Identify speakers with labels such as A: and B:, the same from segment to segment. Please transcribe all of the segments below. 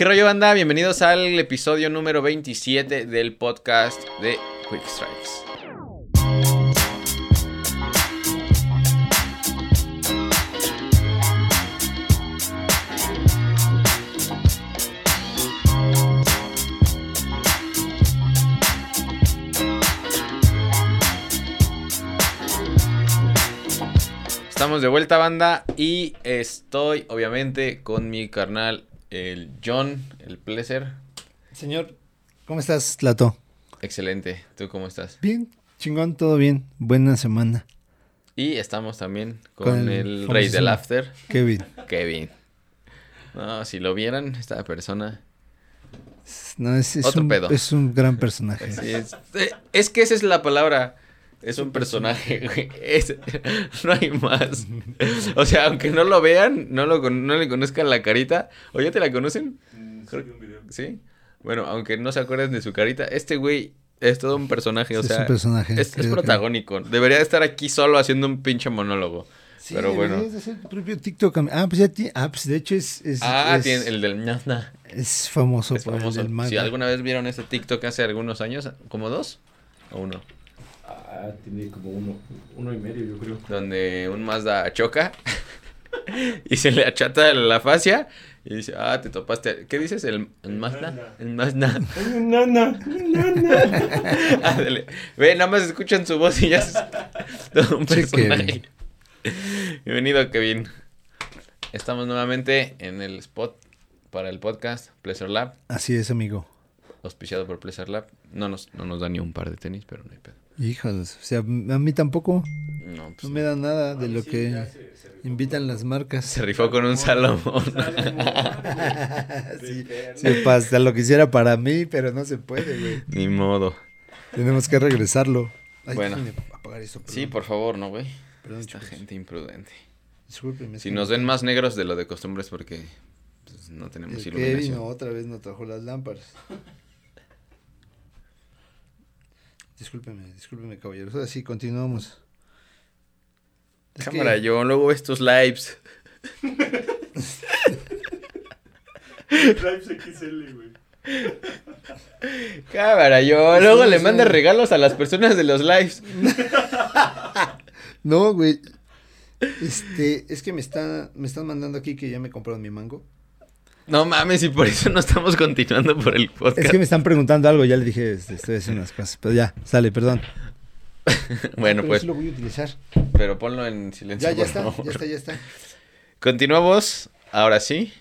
A: ¿Qué rollo banda? Bienvenidos al episodio número 27 del podcast de Quick Strikes. Estamos de vuelta banda y estoy obviamente con mi carnal el John, el Pleasure.
B: Señor, ¿cómo estás, Tlato?
A: Excelente. ¿Tú cómo estás?
B: Bien, chingón, todo bien. Buena semana.
A: Y estamos también con,
B: Con
A: el,
B: el
A: rey del after,
B: Kevin.
A: Kevin. No, si lo vieran, esta persona.
B: No, es, es
A: Otro
B: un,
A: pedo.
B: es un gran personaje.
A: sí, es, eh, es que esa es la palabra. Es un personaje, güey. Es- no hay más. O sea, aunque no lo vean, no, lo, con- no le conozcan la carita. ¿O ya te la conocen? Creo- ¿Sí? Bueno, aunque no se acuerden de su carita, este güey es todo un personaje. O sea,
B: es un personaje.
A: es, es
B: creo que-
A: protagónico. Debería de estar aquí solo haciendo un pinche monólogo.
B: Sí,
A: pero bueno.
B: hacer tu propio TikTok. Ah, pues ya ti- ah, pues de hecho es, es,
A: Ah,
B: es,
A: tiene el del ñazna.
B: es famoso
A: Es
B: por el
A: famoso.
B: del manga.
A: Si alguna vez vieron ese TikTok hace algunos años, como dos o uno,
C: Ah, tiene como uno, uno y medio, yo creo.
A: donde un Mazda choca y se le achata la fascia y dice, ah, te topaste. ¿Qué dices? ¿El, el Mazda? El Mazda.
C: Nana, nana.
A: Ándale. Ve, nada más escuchan su voz y ya es todo un personaje.
B: Kevin.
A: Bienvenido, Kevin. Estamos nuevamente en el spot para el podcast Pleasure Lab,
B: Así es, amigo.
A: auspiciado por Pleasure Lab. No nos, no nos da ni un par de tenis, pero no hay pedo.
B: Híjoles, o sea, a mí tampoco.
A: No, pues
B: No me da nada de lo que invitan las marcas.
A: Se rifó con un Salomón.
B: sí, sí, pasa lo quisiera para mí, pero no se puede, güey.
A: Ni modo.
B: Tenemos que regresarlo. Ay,
A: Bueno.
B: apagar esto,
A: Sí, por favor, no, güey.
B: Perdón,
A: Esta
B: chicos.
A: gente imprudente.
B: Discúlpenme. es
A: Si
B: que
A: nos ven más negros de lo de costumbre es porque pues, no tenemos
B: el
A: iluminación.
B: Kevin otra vez no trajo las lámparas. Discúlpeme, discúlpeme, caballeros. Ahora sí, continuamos. Es que-
A: Cámara, yo luego ves tus lives.
C: Lives XL, güey.
A: Cámara, yo luego
B: Sí,
A: le
B: sí.
A: manda regalos a las personas de los lives.
B: No, güey. Este, es que me está, me están mandando aquí que ya me compraron mi mango.
A: No mames, y por eso no estamos continuando por el podcast.
B: Es que me están preguntando algo, ya le dije, este, estoy haciendo unas cosas, pero ya, sale, perdón.
A: bueno,
B: Pero
A: pues,
B: sí lo voy a utilizar.
A: pero ponlo en silencio.
B: Ya, ya
A: por
B: está,
A: favor.
B: ya está, ya está.
A: Continuamos, ahora sí,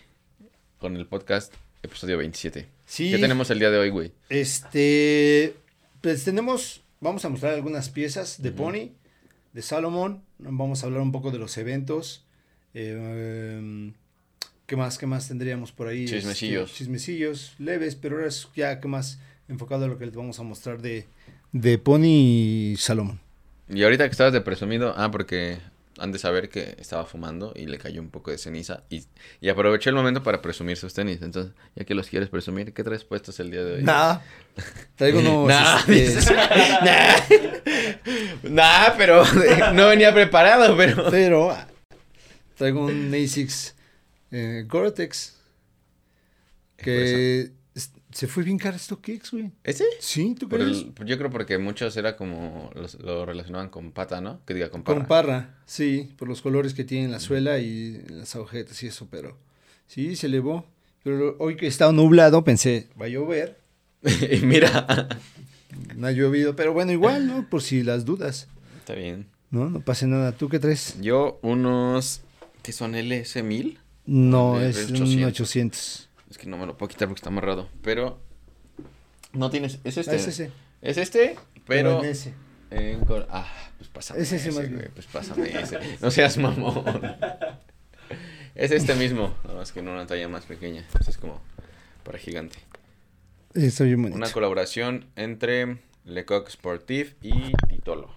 A: con el podcast, episodio 27.
B: Sí.
A: ¿Qué tenemos el día de hoy, güey?
B: Este, pues tenemos, vamos a mostrar algunas piezas de. Pony, de Salomon, vamos a hablar un poco de los eventos. eh, ¿Qué más, qué más tendríamos por ahí?
A: Chismecillos.
B: Este, chismecillos leves, pero ahora es ya que más enfocado a lo que les vamos a mostrar de, de Pony y Salomon.
A: Y ahorita que estabas de presumido, ah, porque han de saber que estaba fumando y le cayó un poco de ceniza y, y aproveché el momento para presumir sus tenis. Entonces, ya que los quieres presumir, ¿qué traes puestos el día de hoy?
B: Nada. Traigo unos.
A: Nah,
B: este,
A: dices, nah. Pero no venía preparado, pero...
B: pero traigo un ASICS eh, Gore-Tex que se fue bien caro StockX, güey.
A: ¿Ese?
B: Sí, ¿tú crees?
A: el- yo creo porque muchos era como, los- lo relacionaban con pata, ¿no? Que diga con parra.
B: Con parra, sí, por los colores que tiene la suela y las agujetas y eso, pero sí, se elevó. Pero hoy que estaba nublado pensé, va a llover.
A: y mira,
B: No ha llovido, pero bueno, igual, ¿no? Por si las dudas,
A: está bien.
B: ¿no? No pasa nada. ¿Tú qué traes?
A: Yo unos, ¿qué son LS1000?
B: No, es
A: de
B: un
A: 800.
B: 800.
A: Es que no me lo puedo quitar porque está amarrado. Pero no tienes. Es este.
B: Ah, es ese.
A: Es este, pero.
B: en ese.
A: en cor- ah, pues pásame.
B: Es ese
A: ese,
B: más
A: güey. Pues pásame ese. No seas mamón. es este mismo. Nada más que en una talla más pequeña. Es como para gigante.
B: Está bien bonito.
A: Una colaboración entre Lecoq Sportif y Titolo.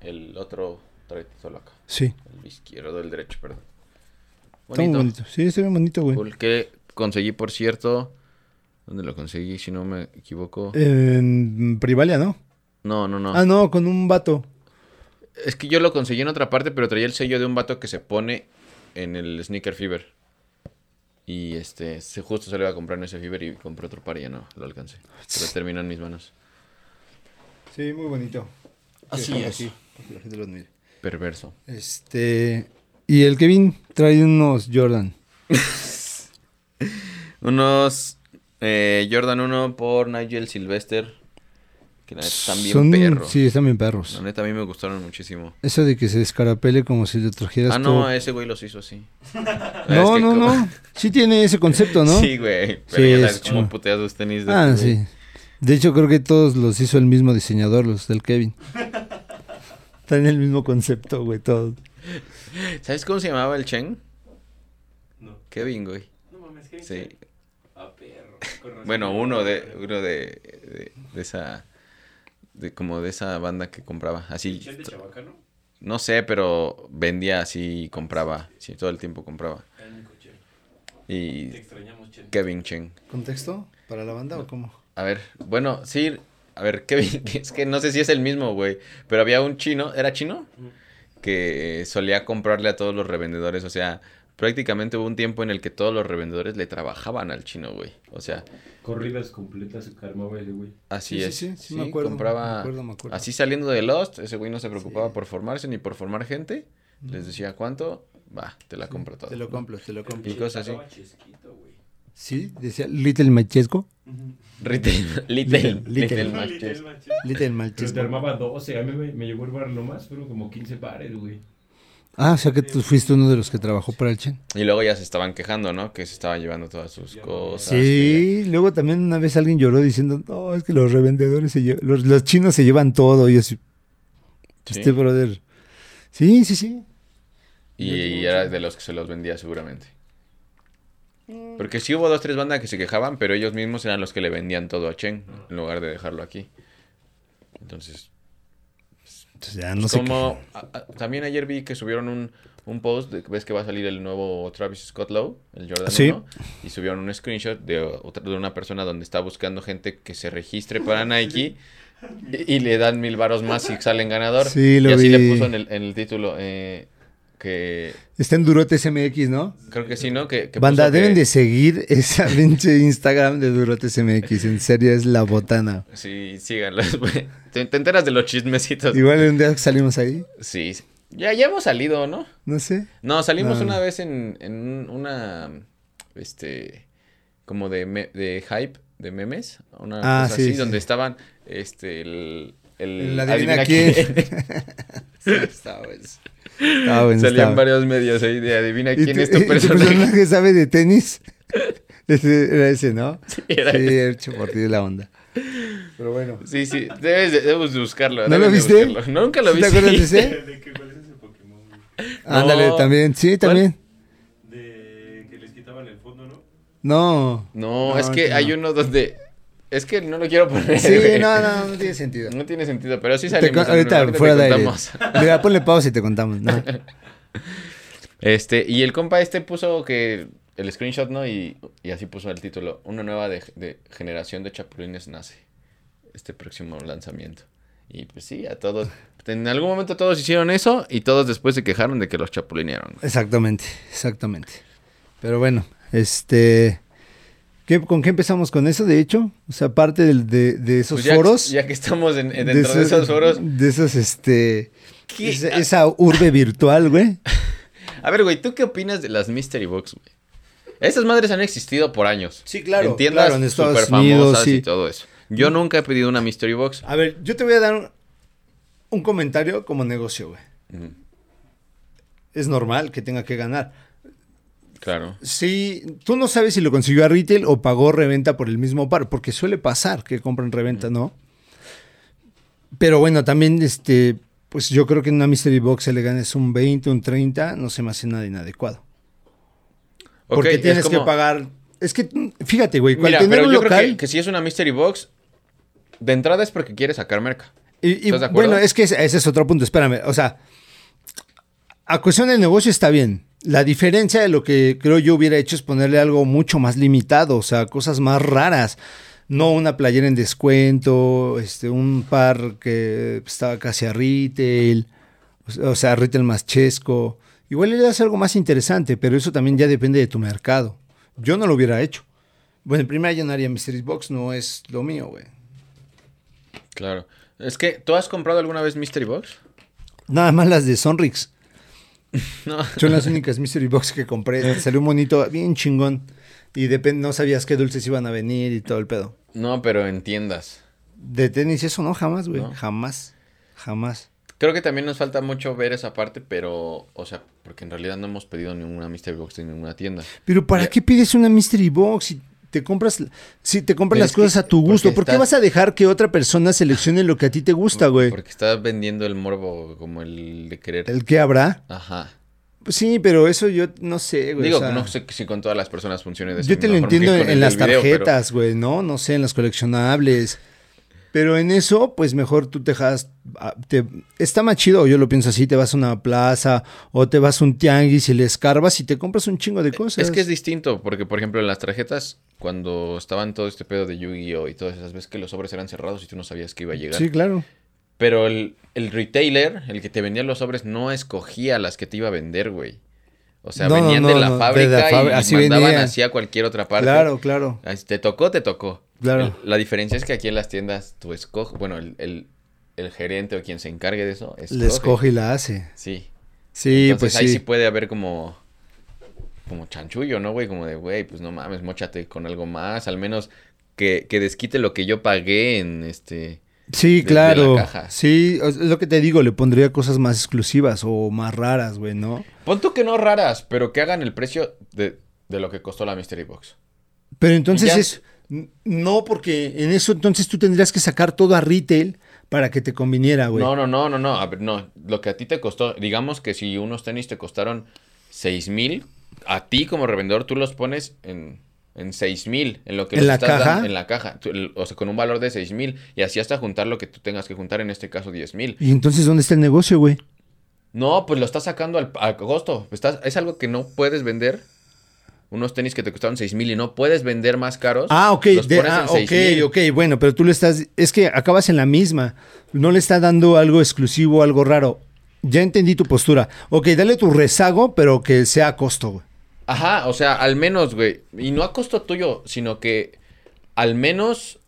A: El otro trae Titolo acá.
B: Sí,
A: El izquierdo, el derecho, perdón.
B: Está muy bonito. Sí, está bien bonito, güey.
A: Cool, que conseguí, por cierto. ¿Dónde lo conseguí? Si no me equivoco.
B: En Privalia, ¿no?
A: No, no, no.
B: Ah, no, con un vato.
A: Es que yo lo conseguí en otra parte, pero traía el sello de un vato que se pone en el Sneaker Fever. Y este, se, justo se le iba a comprar en ese Fever y compré otro par y ya no lo alcancé. Pero terminó en mis manos.
B: Sí, muy bonito.
A: Así es.
B: aquí, para que la gente los mire.
A: Perverso.
B: Este. Y el Kevin trae unos Jordan.
A: Unos eh, Jordan 1 por Nigel Sylvester. Que la neta están bien
B: Son-
A: perros.
B: Sí, están bien perros.
A: La neta a mí me gustaron muchísimo.
B: Eso de que se descarapele como si le trajeras
A: Ah,
B: todo-
A: no, ese güey los hizo así.
B: No, no,
A: como-
B: no. Sí tiene ese concepto, ¿no?
A: Sí, güey. Pero
B: Sí,
A: ya
B: es
A: sabes cómo puteas los tenis de
B: Ah,
A: este
B: sí. De hecho, creo que todos los hizo el mismo diseñador, los del Kevin. Están en el mismo concepto, güey, todos.
A: ¿Sabes cómo se llamaba el Chen?
C: No.
A: Kevin, güey.
C: No mames, ¿qué
A: Sí.
C: Ah, perro. Con.
A: Bueno, uno de uno de, de, de esa de como de esa banda que compraba así
C: ¿Chen de Chabacano?
A: no sé pero vendía así y compraba sí todo el tiempo compraba
C: El único Chen.
A: y
C: Te extrañamos, Chen.
A: Kevin Chen
B: ¿Contexto? ¿Para la banda o cómo?
A: a ver bueno sí a ver Kevin es que no sé si es el mismo güey pero había un chino era chino
C: Ujú.
A: Que solía comprarle a todos los revendedores o sea prácticamente hubo un tiempo en el que todos los revendedores le trabajaban al chino güey o sea
C: Corridas completas se armaba ese güey.
A: Así
B: Sí, sí,
A: es.
B: sí,
A: Sí,
B: sí, me acuerdo,
A: compraba.
B: me acuerdo, me acuerdo.
A: Así saliendo de Lost, ese güey no se preocupaba
B: Sí.
A: por formarse ni por formar gente. Les decía cuánto, va, te la compro todo.
B: Te lo compro, te lo compro.
A: Y cosas así.
C: Pagaba chesquito, güey.
B: Sí, decía Little Machesco.
A: Retail, little,
B: Little.
C: manches.
B: Little
C: Pero te armaba 12, a mí me, me llegó el bar lo más, fueron como 15 pares, güey.
B: Ah, o sea que tú fuiste uno de los que trabajó para el Chen.
A: Y luego ya se estaban quejando, ¿no? Que se estaban llevando todas sus
C: Ya,
A: cosas.
B: Sí, luego también una vez alguien lloró diciendo, no, es que los revendedores, se lle- los, los chinos se llevan todo. Y yo así, este brother. Sí, sí, sí.
A: Y, y era de los que se los vendía seguramente. Porque sí hubo dos, tres bandas que se quejaban, pero ellos mismos eran los que le vendían todo a Chen, en lugar de dejarlo aquí. Entonces,
B: Entonces ya no sé.
A: como a- a- también ayer vi que subieron un, un post de ves que va a salir el nuevo Travis Scott Low, el Jordan
B: Sí.
A: 1, y subieron un screenshot de, otra- de una persona donde está buscando gente que se registre para Nike y, y le dan mil varos más si salen ganador.
B: Sí, lo
A: y así
B: vi.
A: le puso en el, en el título eh, que
B: Está en Durotes MX, ¿no?
A: creo que sí, ¿no? Que, que
B: Banda,
A: que-
B: deben de seguir esa pinche Instagram de Durotes MX. En serio, es la botana.
A: Sí, síganlos. güey. Te, te enteras de los chismecitos.
B: Igual un día salimos ahí,
A: Sí, sí. ya, ya hemos salido, ¿no?
B: no sé.
A: No, salimos
B: No.
A: una vez en, en un- una, este, como de, me- de hype, de memes, una
B: Ah,
A: cosa
B: sí,
A: así,
B: sí.
A: donde estaban, este, el... el
B: El adivina quién. Sí, estaba bueno,
A: Salían
B: estaba.
A: varios medios ahí de adivina
B: ¿Y
A: quién
B: tu-
A: es tu
B: y
A: personaje.
B: sabe de tenis? Ese, era ese, ¿no?
A: Sí, era
B: sí,
A: ese.
B: hecho por ti de la onda. Pero bueno.
A: Sí, sí, debes de, debes de buscarlo.
B: ¿No
A: debes
B: lo viste?
A: buscarlo. Nunca lo
B: ¿Sí
A: vi.
B: ¿Te acuerdas de ese?
C: ¿De qué, cuál es ese Pokémon?
B: Ándale,
A: No.
B: también. Sí, también.
C: De que les quitaban el fondo, ¿no?
B: No.
A: No,
B: No,
A: es que
B: no.
A: hay uno donde... Es que no lo quiero poner.
B: Sí,
A: güey.
B: no, no, no tiene sentido.
A: No tiene sentido, pero sí salimos.
B: ahorita,
A: ahorita te
B: fuera de aire.
A: contamos.
B: Mira, ponle pausa y te contamos. No.
A: Este, y el compa este puso que el screenshot, ¿no? Y, y así puso el título. Una nueva de, de generación de chapulines nace. Este próximo lanzamiento. Y pues sí, a todos. En algún momento todos hicieron eso y todos después se quejaron de que los chapulinearon.
B: Exactamente, exactamente. Pero bueno, este... ¿qué- ¿Con qué empezamos con eso, de hecho? O sea, aparte de, de esos
A: Pues ya,
B: foros.
A: ya que estamos en- en- dentro de esos foros.
B: De esos, este...
A: ¿Qué?
B: Esa, esa urbe virtual, güey.
A: A ver, güey, ¿tú qué opinas de las Mystery Box, güey? Esas madres han existido por años.
B: Sí, claro,
A: En tiendas
B: claro, en Estados
A: súper famosas
B: sí.
A: y todo eso. Yo nunca he pedido una Mystery Box.
B: A ver, yo te voy a dar un, un comentario como negocio, güey. Es normal que tenga que ganar.
A: Claro.
B: Si tú no sabes si lo consiguió a retail o pagó reventa por el mismo par, porque suele pasar que compran reventa, ¿no? Pero bueno, también este, pues yo creo que en una mystery box se le ganes un 20, un 30, no se me hace nada inadecuado. Porque
A: es
B: tienes
A: como-
B: que pagar. Es que fíjate, güey,
A: Mira,
B: tener
A: pero
B: un
A: yo
B: local
A: creo que, que si es una Mystery Box, de entrada es porque quiere sacar merca.
B: Y, y,
A: ¿Estás de acuerdo?
B: bueno, es que ese, ese es otro punto, espérame. O sea, a cuestión del negocio está bien. La diferencia de lo que creo yo hubiera hecho es ponerle algo mucho más limitado, o sea, cosas más raras. No una playera en descuento, este, un par que estaba casi a retail, o sea, retail más chesco. Igual le das algo más interesante, pero eso también ya depende de tu mercado. Yo no lo hubiera hecho. Bueno, en primera no haría Mystery Box, no es lo mío, güey.
A: Claro. Es que, ¿tú has comprado alguna vez Mystery Box?
B: Nada más las de Sonrix.
A: No.
B: Son las únicas Mystery Box que compré. Salió un monito bien chingón. Y depende, no sabías qué dulces iban a venir y todo el pedo.
A: No, pero en tiendas.
B: De tenis eso no, jamás, güey.
A: No.
B: Jamás. Jamás.
A: Creo que también nos falta mucho ver esa parte, pero, o sea, porque en realidad no hemos pedido ninguna Mystery Box en ninguna tienda.
B: Pero ¿para
A: Ya.
B: qué pides una Mystery Box si te compras, si te compras
A: Pero
B: las
A: que-
B: cosas a tu gusto? ¿Por qué
A: estás-
B: vas a dejar que otra persona seleccione lo que a ti te gusta, güey?
A: Porque estás vendiendo el morbo como el de querer.
B: ¿El que habrá?
A: Ajá.
B: Pues sí, pero eso yo no sé, güey.
A: Digo,
B: o sea,
A: no sé si con todas las personas funcione de esa
B: Yo te lo entiendo en, las
A: video,
B: tarjetas, güey, ¿no? No sé, en las coleccionables. Pero en eso, pues mejor tú te dejas. ah, te- está más chido, yo lo pienso así: te vas a una plaza o te vas a un tianguis y le escarbas y te compras un chingo de cosas.
A: Es que es distinto, porque por ejemplo en las tarjetas, cuando estaban todo este pedo de Yu-Gi-Oh! y todas esas veces que los sobres eran cerrados y tú no sabías que iba a llegar.
B: Sí, claro.
A: Pero el, el retailer, el que te vendía los sobres, no escogía las que te iba a vender, güey. O sea,
B: No,
A: venían
B: no,
A: de la
B: no, de
A: fábrica
B: la fábrica,
A: y
B: así
A: mandaban
B: venía.
A: hacia cualquier otra parte.
B: Claro, claro.
A: Así, Te tocó, te tocó.
B: Claro.
A: El- la diferencia es que aquí en las tiendas tú escoges, bueno, el, el- el gerente o quien se encargue de eso, escoge.
B: Le escoge y la hace.
A: Sí.
B: Sí,
A: Entonces
B: pues
A: ahí sí.
B: sí.
A: puede haber como como chanchullo, ¿no, güey? Como de, güey, pues no mames, mochate con algo más, al menos que, que desquite lo que yo pagué en este...
B: Sí, claro.
A: la caja.
B: Sí, es lo que te digo, le pondría cosas más exclusivas o más raras, güey, ¿no?
A: Pon tú que no raras, pero que hagan el precio de, de lo que costó la Mystery Box.
B: Pero entonces es. No, porque en eso entonces tú tendrías que sacar todo a retail para que te conviniera, güey.
A: No, no, no, no, no, a ver, no, lo que a ti te costó, digamos que si unos tenis te costaron seis mil, a ti como revendedor tú los pones en, en seis mil, en lo que
B: ¿En la
A: estás
B: caja?
A: dando- en la caja, tú- el- o sea, con un valor de seis mil, y así hasta juntar lo que tú tengas que juntar, en este caso diez mil.
B: Y entonces, ¿dónde está el negocio, güey?
A: No, pues lo estás sacando al, al costo, estás, es algo que no puedes vender. Unos tenis que te costaron seis mil y no puedes vender más caros.
B: Ah, ok,
A: los
B: de-
A: pones
B: ah, ok,
A: 6,000.
B: ok, bueno, pero tú le estás, es que acabas en la misma, no le está dando algo exclusivo, algo raro. Ya entendí tu postura. Ok, dale tu rezago, pero que sea a costo, güey.
A: Ajá, o sea, al menos, güey. Y no a costo tuyo, sino que al menos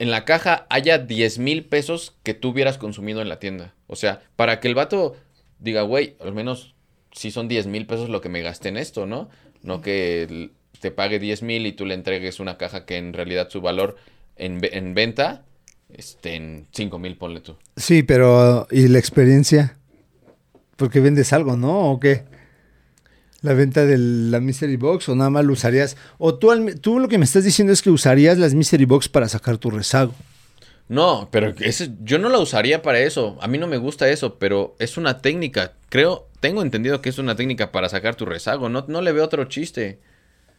A: en la caja haya 10 mil pesos que tú hubieras consumido en la tienda. O sea, para que el vato diga, güey, al menos si son 10 mil pesos lo que me gasté en esto, ¿no? No que te pague 10 mil y tú le entregues una caja que en realidad su valor en, en venta esté en 5 mil, ponle tú.
B: Sí, pero ¿y la experiencia? Porque vendes algo, ¿no? ¿O qué? La venta de la Mystery Box o nada más lo usarías. O tú, tú lo que me estás diciendo es que usarías las Mystery Box para sacar tu rezago.
A: No, pero ese- yo no la usaría para eso. A mí no me gusta eso, pero es una técnica. Creo, tengo entendido que es una técnica para sacar tu rezago. No, no le veo otro chiste.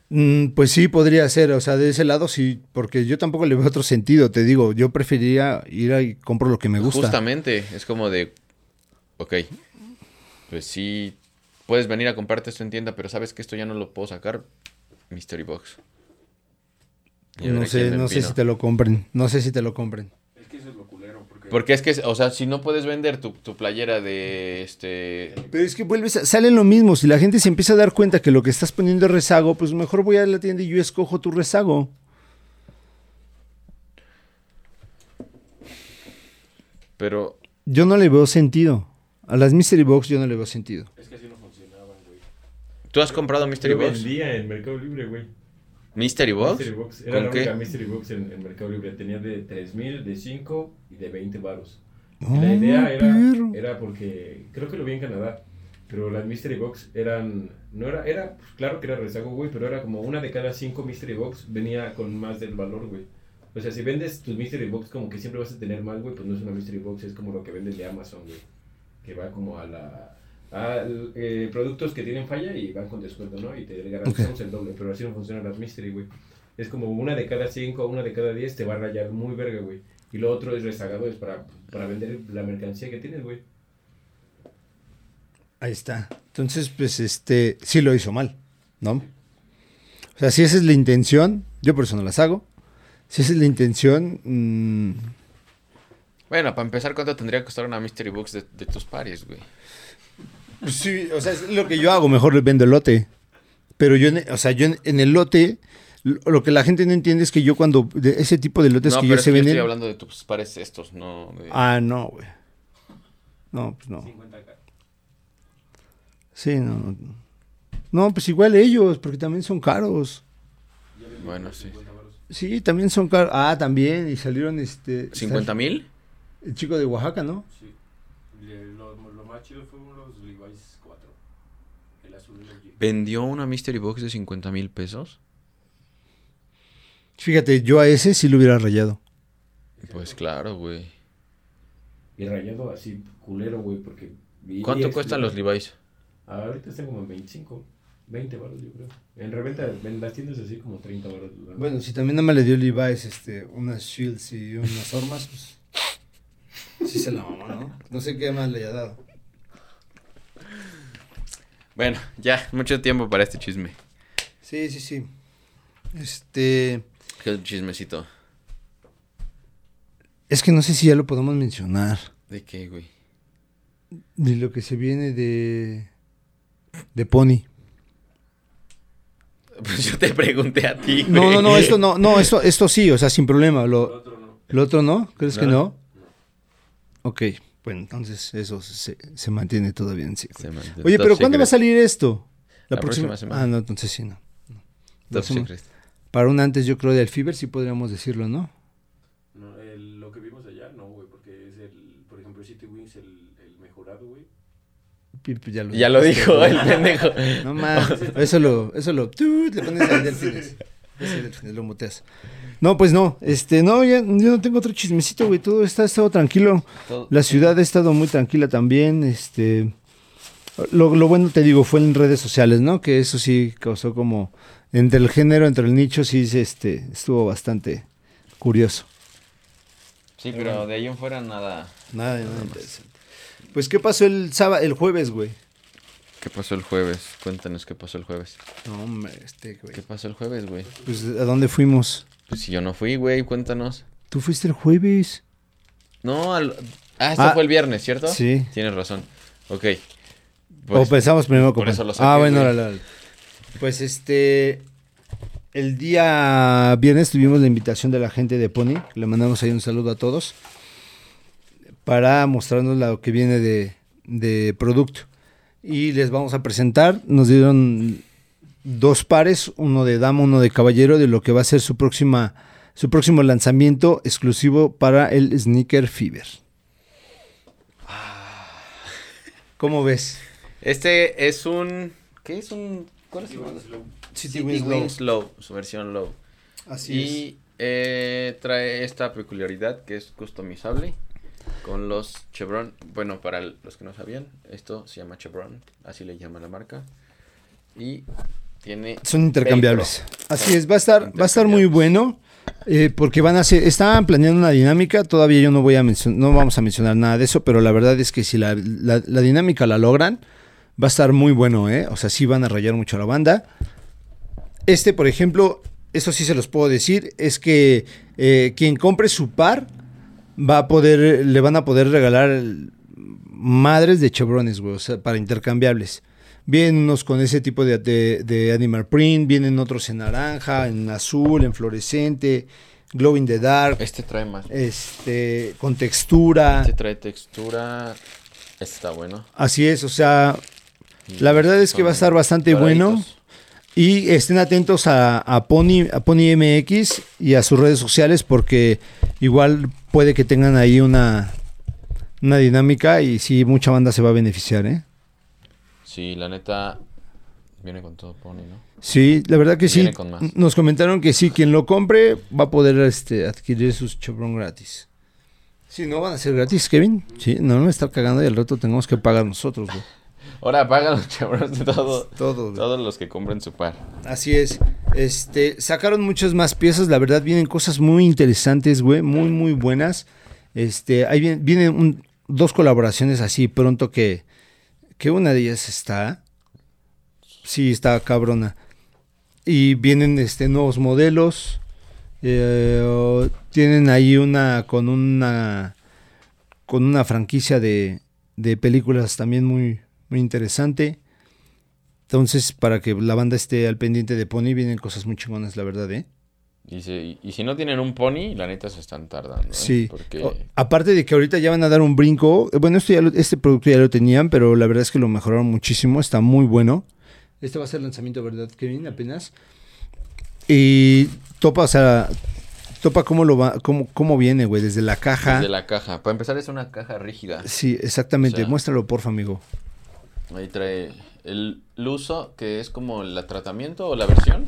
B: Mm, pues sí, podría ser. O sea, de ese lado sí, porque yo tampoco le veo otro sentido. Te digo, yo preferiría ir y compro lo que me gusta.
A: Justamente, es como de, ok, pues sí, puedes venir a comprarte esto en tienda, pero sabes que esto ya no lo puedo sacar. Mystery Box. Y
B: No sé, no sé si te lo compren. No sé si te lo compren.
C: Es que eso es lo culero, porque...
A: Porque es que, o sea, si no puedes vender tu, tu playera de este...
B: Pero es que vuelves a, sale lo mismo. Si la gente se empieza a dar cuenta que lo que estás poniendo es rezago, pues mejor voy a la tienda y yo escojo tu rezago.
A: Pero
B: Yo no le veo sentido. A las Mystery Box yo no le veo sentido.
C: Es que así no.
A: ¿Tú has comprado Mystery
C: Yo
A: Box?
C: vendía en Mercado Libre, güey.
A: ¿Mystery Box?
C: Mystery Box. Era
A: ¿Con
C: la
A: qué?
C: única Mystery Box en, en Mercado Libre. Tenía de 3000, de 5 y de 20 varos. Y
B: Oh,
C: la idea era, era porque, creo que lo vi en Canadá, pero las Mystery Box eran, no era, era, pues, claro que era rezago, güey, pero era como una de cada cinco Mystery Box venía con más del valor, güey. O sea, si vendes tus Mystery Box como que siempre vas a tener más, güey, pues no es una Mystery Box, es como lo que vendes de Amazon, güey. Que va como a la... A eh, productos que tienen falla y van con descuento, ¿no? Y te garantizamos el doble, pero así no funcionan las Mystery, güey. Es como una de cada cinco, una de cada diez te va a rayar muy verga, güey. Y lo otro es rezagado, es para, para vender la mercancía que tienes, güey.
B: Ahí está. Entonces, pues, este, sí lo hizo mal, ¿no? O sea, si esa es la intención, yo por eso no las hago. Si esa es la intención, mm,
A: Bueno, para empezar, ¿cuánto tendría que costar una Mystery Box de, de tus pares, güey?
B: Pues sí, o sea, es lo que yo hago, mejor le vendo el lote. Pero yo, en- o sea, yo en, en el lote, lo que la gente no entiende es que yo cuando, de ese tipo de lotes
A: no,
B: que
A: pero
B: yo
A: es
B: se
A: que yo
B: venden...
A: estoy hablando de tus pares estos, no de...
B: Ah, no, güey. No, pues no.
C: 50k.
B: Sí, no, no. No, pues igual ellos, porque también son caros.
A: Bueno, sí.
C: 50 varos.
B: Sí, también son caros. Ah, también, y salieron este...
A: ¿50 mil?
B: El chico de Oaxaca, ¿no?
C: Sí. Lo, lo más chido fueron los Levi's 4. El azul y el G.
A: ¿Vendió una Mystery Box de 50 mil pesos?
B: Fíjate, yo a ese sí lo hubiera rayado.
A: Pues claro, güey.
C: Y rayado así, culero, güey, porque...
A: ¿Cuánto cuestan los. Levi's?
C: Ahorita están como en 25, 20 baros, yo creo. En reventa, en las tiendas así como 30 baros. ¿verdad?
B: Bueno, si también nada más le dio Levi's este, unas shields y unas armas, pues... Sí se la mamó, ¿no? No sé qué más le haya dado.
A: Bueno, ya, mucho tiempo para este chisme.
B: Sí, sí, sí. Este...
A: ¿Qué chismecito?
B: Es que no sé si ya lo podemos mencionar.
A: ¿De qué, güey?
B: De lo que se viene de... De Pony.
A: Pues yo te pregunté a ti,
B: No,
A: güey.
B: no, no, esto no, no, esto, esto sí, o sea, sin problema.
C: El
B: Lo,
C: otro no.
B: ¿Lo otro no? ¿Crees que
A: No.
B: no? Ok, bueno, entonces eso se, se mantiene todavía en sí.
A: Se mantiene
B: Oye,
A: top
B: pero ¿cuándo va a
A: secret.
B: salir esto?
A: La próxima semana.
B: Ah, no, entonces sí, no. La
A: Top
B: próxima-
A: secret.
B: Para un antes, yo creo, del Fever, sí podríamos decirlo, ¿no?
C: No, el- lo que vimos allá, no, güey, porque es el, por ejemplo, City Wings, el, el mejorado, güey.
B: Pi- Ya lo,
A: Ya lo dijo el pendejo.
B: No más, eso lo, eso lo, tú, le pones al delfines. Ese delfines, lo muteas. No, pues no, este, no, ya, yo no tengo otro chismecito, güey, todo está, estado tranquilo.
A: Todo-
B: La ciudad ha estado muy tranquila también, este... Lo, lo bueno, te digo, fue en redes sociales, ¿no? Que eso sí causó como... Entre el género, entre el nicho, sí, este, estuvo bastante curioso.
A: Sí, pero de ahí en fuera nada.
B: Nada, nada interesante. Pues, ¿qué pasó el sábado, el jueves, güey?
A: ¿Qué pasó el jueves? Cuéntanos qué pasó el jueves.
B: No, hombre, este, güey.
A: ¿Qué pasó el jueves, güey?
B: Pues, ¿a dónde fuimos?
A: Pues si yo no fui, güey, cuéntanos.
B: Tú fuiste el jueves.
A: No, al... Ah, esto
B: Ah,
A: fue el viernes, ¿cierto?
B: sí.
A: Tienes razón. Ok.
B: o
A: Pues,
B: pensamos primero
A: por
B: con...
A: eso lo
B: Ah, bueno, órale. Pues este... El día viernes tuvimos la invitación de la gente de Pony. Le mandamos ahí un saludo a todos. Para mostrarnos lo que viene de, de producto. Y les vamos a presentar. Nos dieron dos pares, uno de dama, uno de caballero, de lo que va a ser su próxima, su próximo lanzamiento exclusivo para el Sneaker Fever. ¿Cómo ves?
A: Este es un... ¿Qué es un...? ¿Cuál es
C: City? Wings Low.
B: City Wings
A: Wings Low, su versión low.
B: Así
A: y eh, trae esta peculiaridad que es customizable con los chevron. Bueno, para los que no sabían, esto se llama chevron, así le llama la marca. Y tiene...
B: Son intercambiables. Así es, va a estar, va a estar muy bueno. eh, porque van a hacer, estaban planeando una dinámica, todavía yo no voy a mencionar, no vamos a mencionar nada de eso, pero la verdad es que si la, la- la dinámica la logran, va a estar muy bueno, ¿eh? O sea, sí van a rayar mucho a la banda. Este, por ejemplo, eso sí se los puedo decir, es que eh, quien compre su par va a poder, le van a poder regalar madres de chevrones, güey, o sea, para intercambiables. Vienen unos con ese tipo de, de- de animal print, vienen otros en naranja, en azul, en fluorescente, glow in the dark,
A: Este trae más.
B: este, con textura.
A: Este trae textura. Este está bueno.
B: Así es, o sea, La verdad es que va a estar bastante bueno. Y estén atentos a, a Pony, a Pony MX y a sus redes sociales porque igual puede que tengan ahí una, una dinámica y sí, mucha banda se va a beneficiar, ¿eh?
A: Sí, la neta. Viene con todo Pony, ¿no?
B: Sí, la verdad que sí.
A: Viene con más.
B: Nos comentaron que sí, quien lo compre va a poder este, adquirir sus Chevron gratis. Sí, no van a ser gratis, Kevin. Sí, no me estar cagando y al rato tenemos que pagar nosotros, güey.
A: Ahora pagan los chavos de todo.
B: Todo.
A: Todos los que compren su par.
B: Así es. Este, sacaron muchas más piezas, la verdad vienen cosas muy interesantes, güey, muy muy buenas. Este, ahí vienen, vienen un- dos colaboraciones así pronto que que una de ellas está sí, está cabrona. Y vienen este nuevos modelos. eh, tienen ahí una con una con una franquicia de, de películas también muy muy interesante. Entonces, para que la banda esté al pendiente de Pony, vienen cosas muy chingonas, la verdad, ¿eh?
A: Y, si- y si no tienen un pony, la neta se están tardando. ¿eh?
B: Sí.
A: Porque
B: O- aparte de que ahorita ya van a dar un brinco. eh, Bueno, esto ya lo- este producto ya lo tenían, pero la verdad es que lo mejoraron muchísimo. Está muy bueno. Este va a ser el lanzamiento, ¿verdad, Kevin? Apenas. Y topa, o sea, topa cómo lo va, cómo, cómo viene, güey, desde la caja.
A: desde la caja. Para empezar, es una caja rígida.
B: Sí, exactamente.
A: O sea-
B: Muéstralo, porfa, amigo.
A: Ahí trae el uso, que es como el tratamiento o la versión.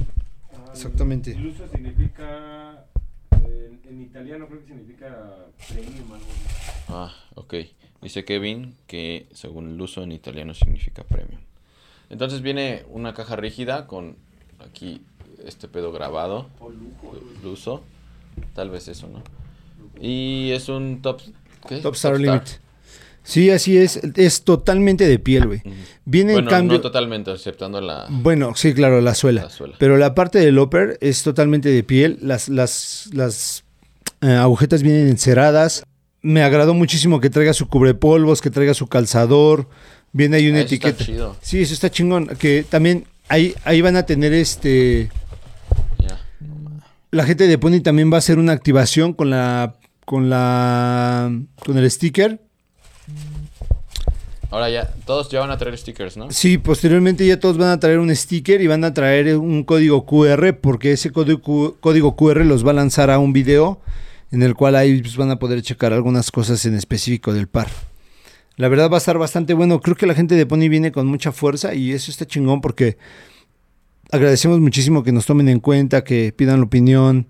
B: Exactamente.
C: El uso significa. En, en italiano creo que significa premium, algo.
A: Ah, ok. Dice Kevin que según el uso en italiano significa premium. Entonces viene una caja rígida con aquí este pedo grabado.
C: O lujo.
A: El uso. Tal vez eso, ¿no? Y es un top... ¿qué?
B: Top Star Limit. Sí, así es. Es totalmente de piel, güey. Viene
A: Bueno,
B: en cambio.
A: no totalmente, exceptando la...
B: Bueno, sí, claro, la suela.
A: La suela.
B: Pero la parte del upper es totalmente de piel. Las, las, las eh, agujetas vienen enceradas. Me agradó muchísimo que traiga su cubrepolvos, que traiga su calzador. Viene ahí una
A: Ah, eso está
B: etiqueta.
A: chido.
B: Sí, eso está chingón. Que también ahí, ahí van a tener este.
A: Ya.
B: La gente de Pony también va a hacer una activación con la. con la. con el sticker.
A: Ahora ya, todos ya van a traer stickers, ¿no?
B: Sí, posteriormente ya todos van a traer un sticker y van a traer un código QR porque ese código, QR los va a lanzar a un video en el cual ahí pues, van a poder checar algunas cosas en específico del par. La verdad va a estar bastante bueno. Creo que la gente de Pony viene con mucha fuerza y eso está chingón porque agradecemos muchísimo que nos tomen en cuenta, que pidan la opinión,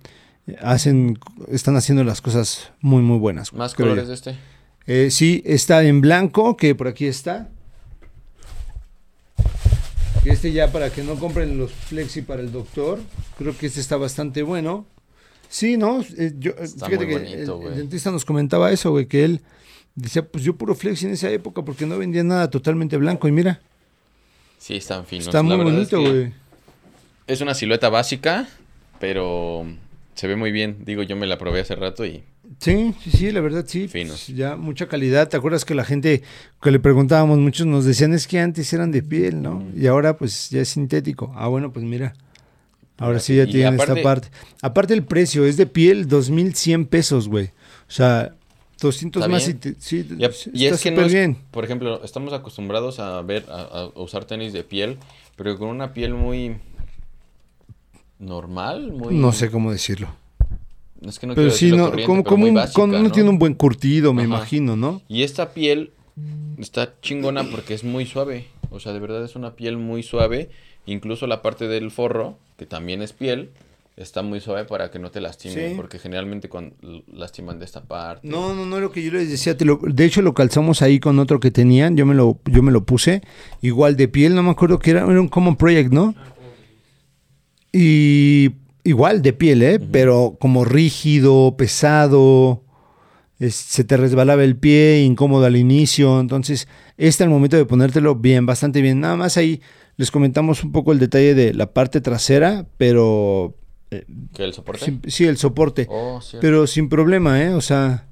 B: hacen, están haciendo las cosas muy muy buenas.
A: Más colores
B: yo.
A: de este.
B: Eh, sí, está en blanco, que por aquí está. Este ya para que no compren los flexi para el doctor. Creo que este está bastante bueno. Sí, ¿no? Eh, yo, eh,
A: Está
B: fíjate
A: muy
B: que
A: bonito,
B: el- dentista nos comentaba eso, güey, que él decía, pues yo puro flexi en esa época porque no vendía nada totalmente blanco. Y mira,
A: Sí, están finos.
B: está muy
A: es
B: bonito,
A: que
B: güey.
A: Es una silueta básica, pero se ve muy bien. Digo, yo me la probé hace rato y
B: Sí, sí, sí, la verdad sí.
A: Finos.
B: pues, ya mucha calidad. ¿Te acuerdas que la gente que le preguntábamos, muchos nos decían es que antes eran de piel, ¿no? Y ahora pues ya es sintético. Ah, bueno, pues mira. Ahora sí ya tienen
A: aparte-
B: esta parte. Aparte el precio es de piel 2100 pesos, güey. O sea, 200
A: Está
B: más y te- sí,
A: Y,
B: está
A: es que no es-
B: bien.
A: por ejemplo, estamos acostumbrados a ver, a, a usar tenis de piel, pero con una piel muy normal, muy...
B: No sé cómo decirlo.
A: Es que no
B: pero sí, no, como,
A: pero
B: como un-
A: básica,
B: con- no
A: ¿no?
B: tiene un buen curtido, me
A: Ajá.
B: imagino, ¿no?
A: Y esta piel está chingona porque es muy suave. O sea, de verdad es una piel muy suave. Incluso la parte del forro, que también es piel, está muy suave para que no te lastimen.
B: Sí.
A: Porque generalmente cuando lastiman de esta parte.
B: No, no, no, lo que yo les decía, te lo- de hecho lo calzamos ahí con otro que tenían, yo me lo, yo me lo puse, igual de piel, no me acuerdo que era, era un Common Project, ¿no? Y igual de piel, ¿eh? Pero como rígido, pesado, es- se te resbalaba el pie, incómodo al inicio, entonces este al momento de ponértelo bien, bastante bien, nada más ahí les comentamos un poco el detalle de la parte trasera, pero eh,
A: ¿Que el soporte?
B: sin- sí, el soporte,
A: Oh,
B: pero sin problema, ¿eh? O sea...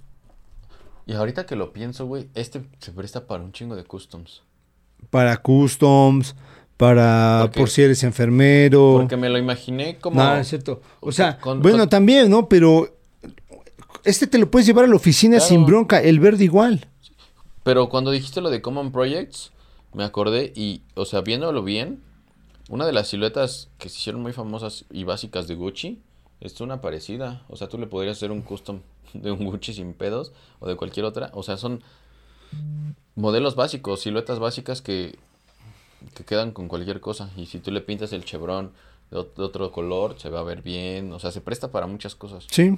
A: Y ahorita que lo pienso, güey, este se presta para un chingo de customs.
B: para customs, para
A: Porque-
B: por si eres enfermero.
A: Porque me lo imaginé como...
B: No, es cierto. O sea,
A: Con-
B: bueno,
A: con-
B: también, ¿no? Pero este te lo puedes llevar a la oficina
A: Claro.
B: sin bronca, el verde igual.
A: Pero cuando dijiste lo de Common Projects, me acordé y, o sea, viéndolo bien, una de las siluetas que se hicieron muy famosas y básicas de Gucci es una parecida. O sea, tú le podrías hacer un custom de un Gucci sin pedos o de cualquier otra. O sea, son modelos básicos, siluetas básicas que, que quedan con cualquier cosa. Y si tú le pintas el chevron de, ot- de otro color, se va a ver bien. O sea, se presta para muchas cosas.
B: Sí.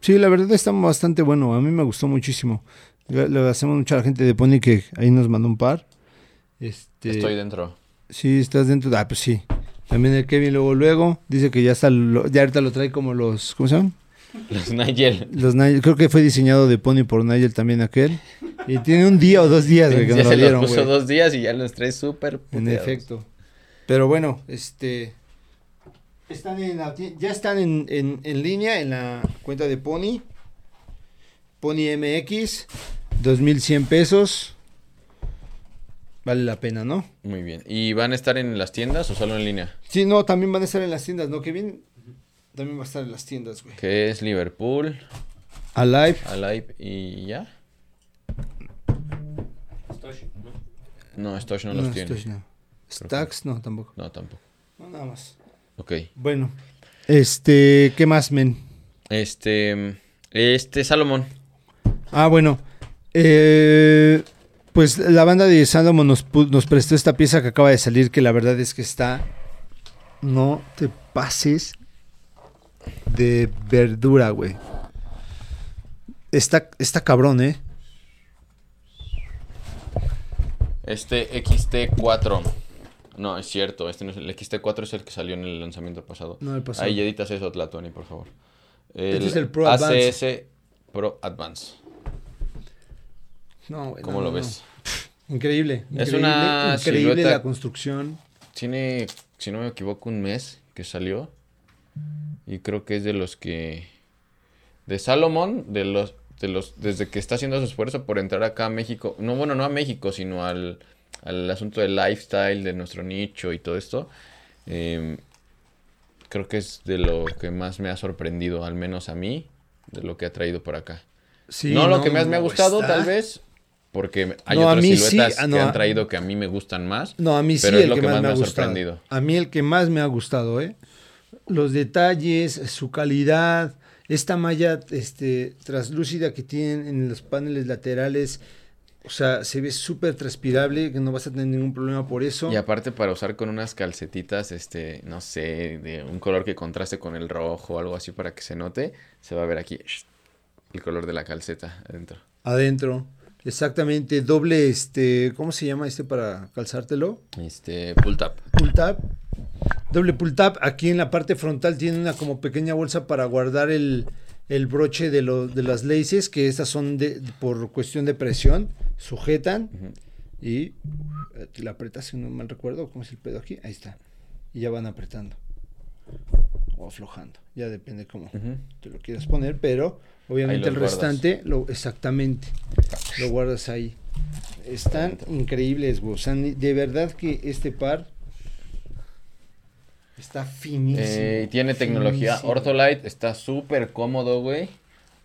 B: Sí, la verdad está bastante bueno. A mí me gustó muchísimo. Le, le agradecemos mucho a la gente de Pony que ahí nos mandó un par. Este,
A: Estoy dentro.
B: Sí, estás dentro. Ah, pues sí. También el Kevin luego luego dice que ya está lo- ya ahorita lo trae como los ¿cómo se llaman?
A: Los Nigel.
B: Los Nigel, creo que fue diseñado de Pony por Nigel también aquel. Y tiene un día o dos días, güey, que
A: Ya
B: nos lo
A: se los puso
B: güey.
A: dos días y ya los trae súper
B: En
A: puteados.
B: efecto. Pero bueno, este. Están en la ti- ya están en, en- en línea en la cuenta de Pony. Pony MX, 2100 pesos. vale la pena, ¿no?
A: Muy bien. ¿Y van a estar en las tiendas o solo en línea?
B: Sí, no, también van a estar en las tiendas, ¿no, Kevin? También va a estar en las tiendas, güey.
A: Que es Liverpool,
B: Alive.
A: Alive y ya. No, Stosh no, los tiene.
B: No. Stacks, no, tampoco.
A: No, tampoco.
B: No, nada más.
A: Ok.
B: Bueno. Este, ¿qué más, men?
A: Este. Este Salomón.
B: Ah, bueno. Eh, pues la banda de Salomon nos, nos prestó esta pieza que acaba de salir, que la verdad es que está. No te pases de verdura, güey. Está, está cabrón, ¿eh?
A: Este XT4. No, es cierto. Este no es el XT4 es el que salió en el lanzamiento pasado.
B: No, el pasado.
A: Ahí editas eso, Tlatoni, por favor.
B: Este es el Pro
A: ACS Pro Advance.
B: No, güey,
A: ¿Cómo
B: no,
A: lo
B: no,
A: ves?
B: Increíble.
A: Es una
B: increíble
A: silueta-
B: la construcción.
A: Tiene, si no me equivoco, un mes que salió. Y creo que es de los que. De Salomón, de los. De los, desde que está haciendo su esfuerzo por entrar acá a México. No, bueno, no a México, sino al, al asunto del lifestyle, de nuestro nicho y todo esto. eh, creo que es de lo que más me ha sorprendido, al menos a mí, de lo que ha traído por acá.
B: Sí,
A: no lo que más me ha gustado,
B: está-
A: tal vez, porque hay
B: No,
A: otras
B: sí,
A: siluetas
B: ah, no,
A: que han
B: a-
A: traído que a mí me gustan más.
B: No, a mí sí
A: Pero es lo
B: que, más, me
A: me
B: ha
A: ha
B: gustado.
A: sorprendido.
B: A mí el que más me ha gustado, ¿eh? Los detalles, su calidad, esta malla este, translúcida que tienen en los paneles laterales. O sea, se ve súper transpirable, que no vas a tener ningún problema por eso.
A: Y aparte para usar con unas calcetitas, este, no sé, de un color que contraste con el rojo o algo así para que se note, se va a ver aquí el color de la calceta adentro.
B: Adentro. Exactamente, doble, este, ¿cómo se llama este para calzártelo?
A: Este, pull tab.
B: Pull tab. Doble pull tab. Aquí en la parte frontal tiene una como pequeña bolsa para guardar el, el broche de, lo- de las laces, que estas son de, por cuestión de presión, sujetan y eh, la apretas, si no mal recuerdo, ¿cómo es el pedo aquí? Ahí está. Y ya van apretando o aflojando. Ya depende cómo
A: Ujú.
B: te lo quieras poner, pero obviamente el
A: guardas.
B: restante, lo, exactamente, lo guardas ahí. Están increíbles, ni- de verdad que este par está finísimo.
A: Eh, tiene tecnología
B: finísimo.
A: Ortholite, está súper cómodo, güey.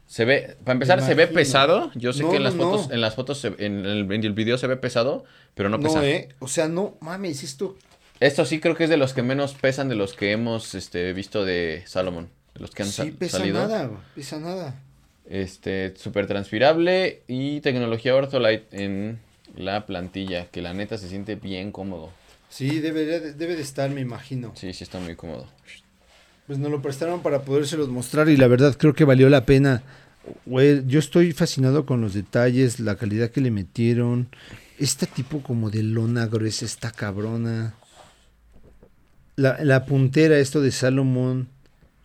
A: Se ve, para empezar, se ve pesado. Yo sé
B: No,
A: que en las
B: no,
A: fotos,
B: no.
A: en las fotos, se- en el, en el video se ve pesado, pero no
B: No,
A: pesa.
B: eh. O sea, no mames, esto.
A: Esto sí creo que es de los que menos pesan de los que hemos este, visto de Salomon. De los que han
B: Sí, pesa
A: salido.
B: nada, pesa nada.
A: Este, súper transpirable y tecnología Ortholite en la plantilla, que la neta se siente bien cómodo.
B: Sí, debería de- debe de estar, me imagino.
A: Sí, sí está muy cómodo.
B: Pues nos lo prestaron para podérselos mostrar y la verdad creo que valió la pena. Güey, yo estoy fascinado con los detalles, la calidad que le metieron. Este tipo como de lona gruesa está cabrona. La, la puntera, esto de Salomón,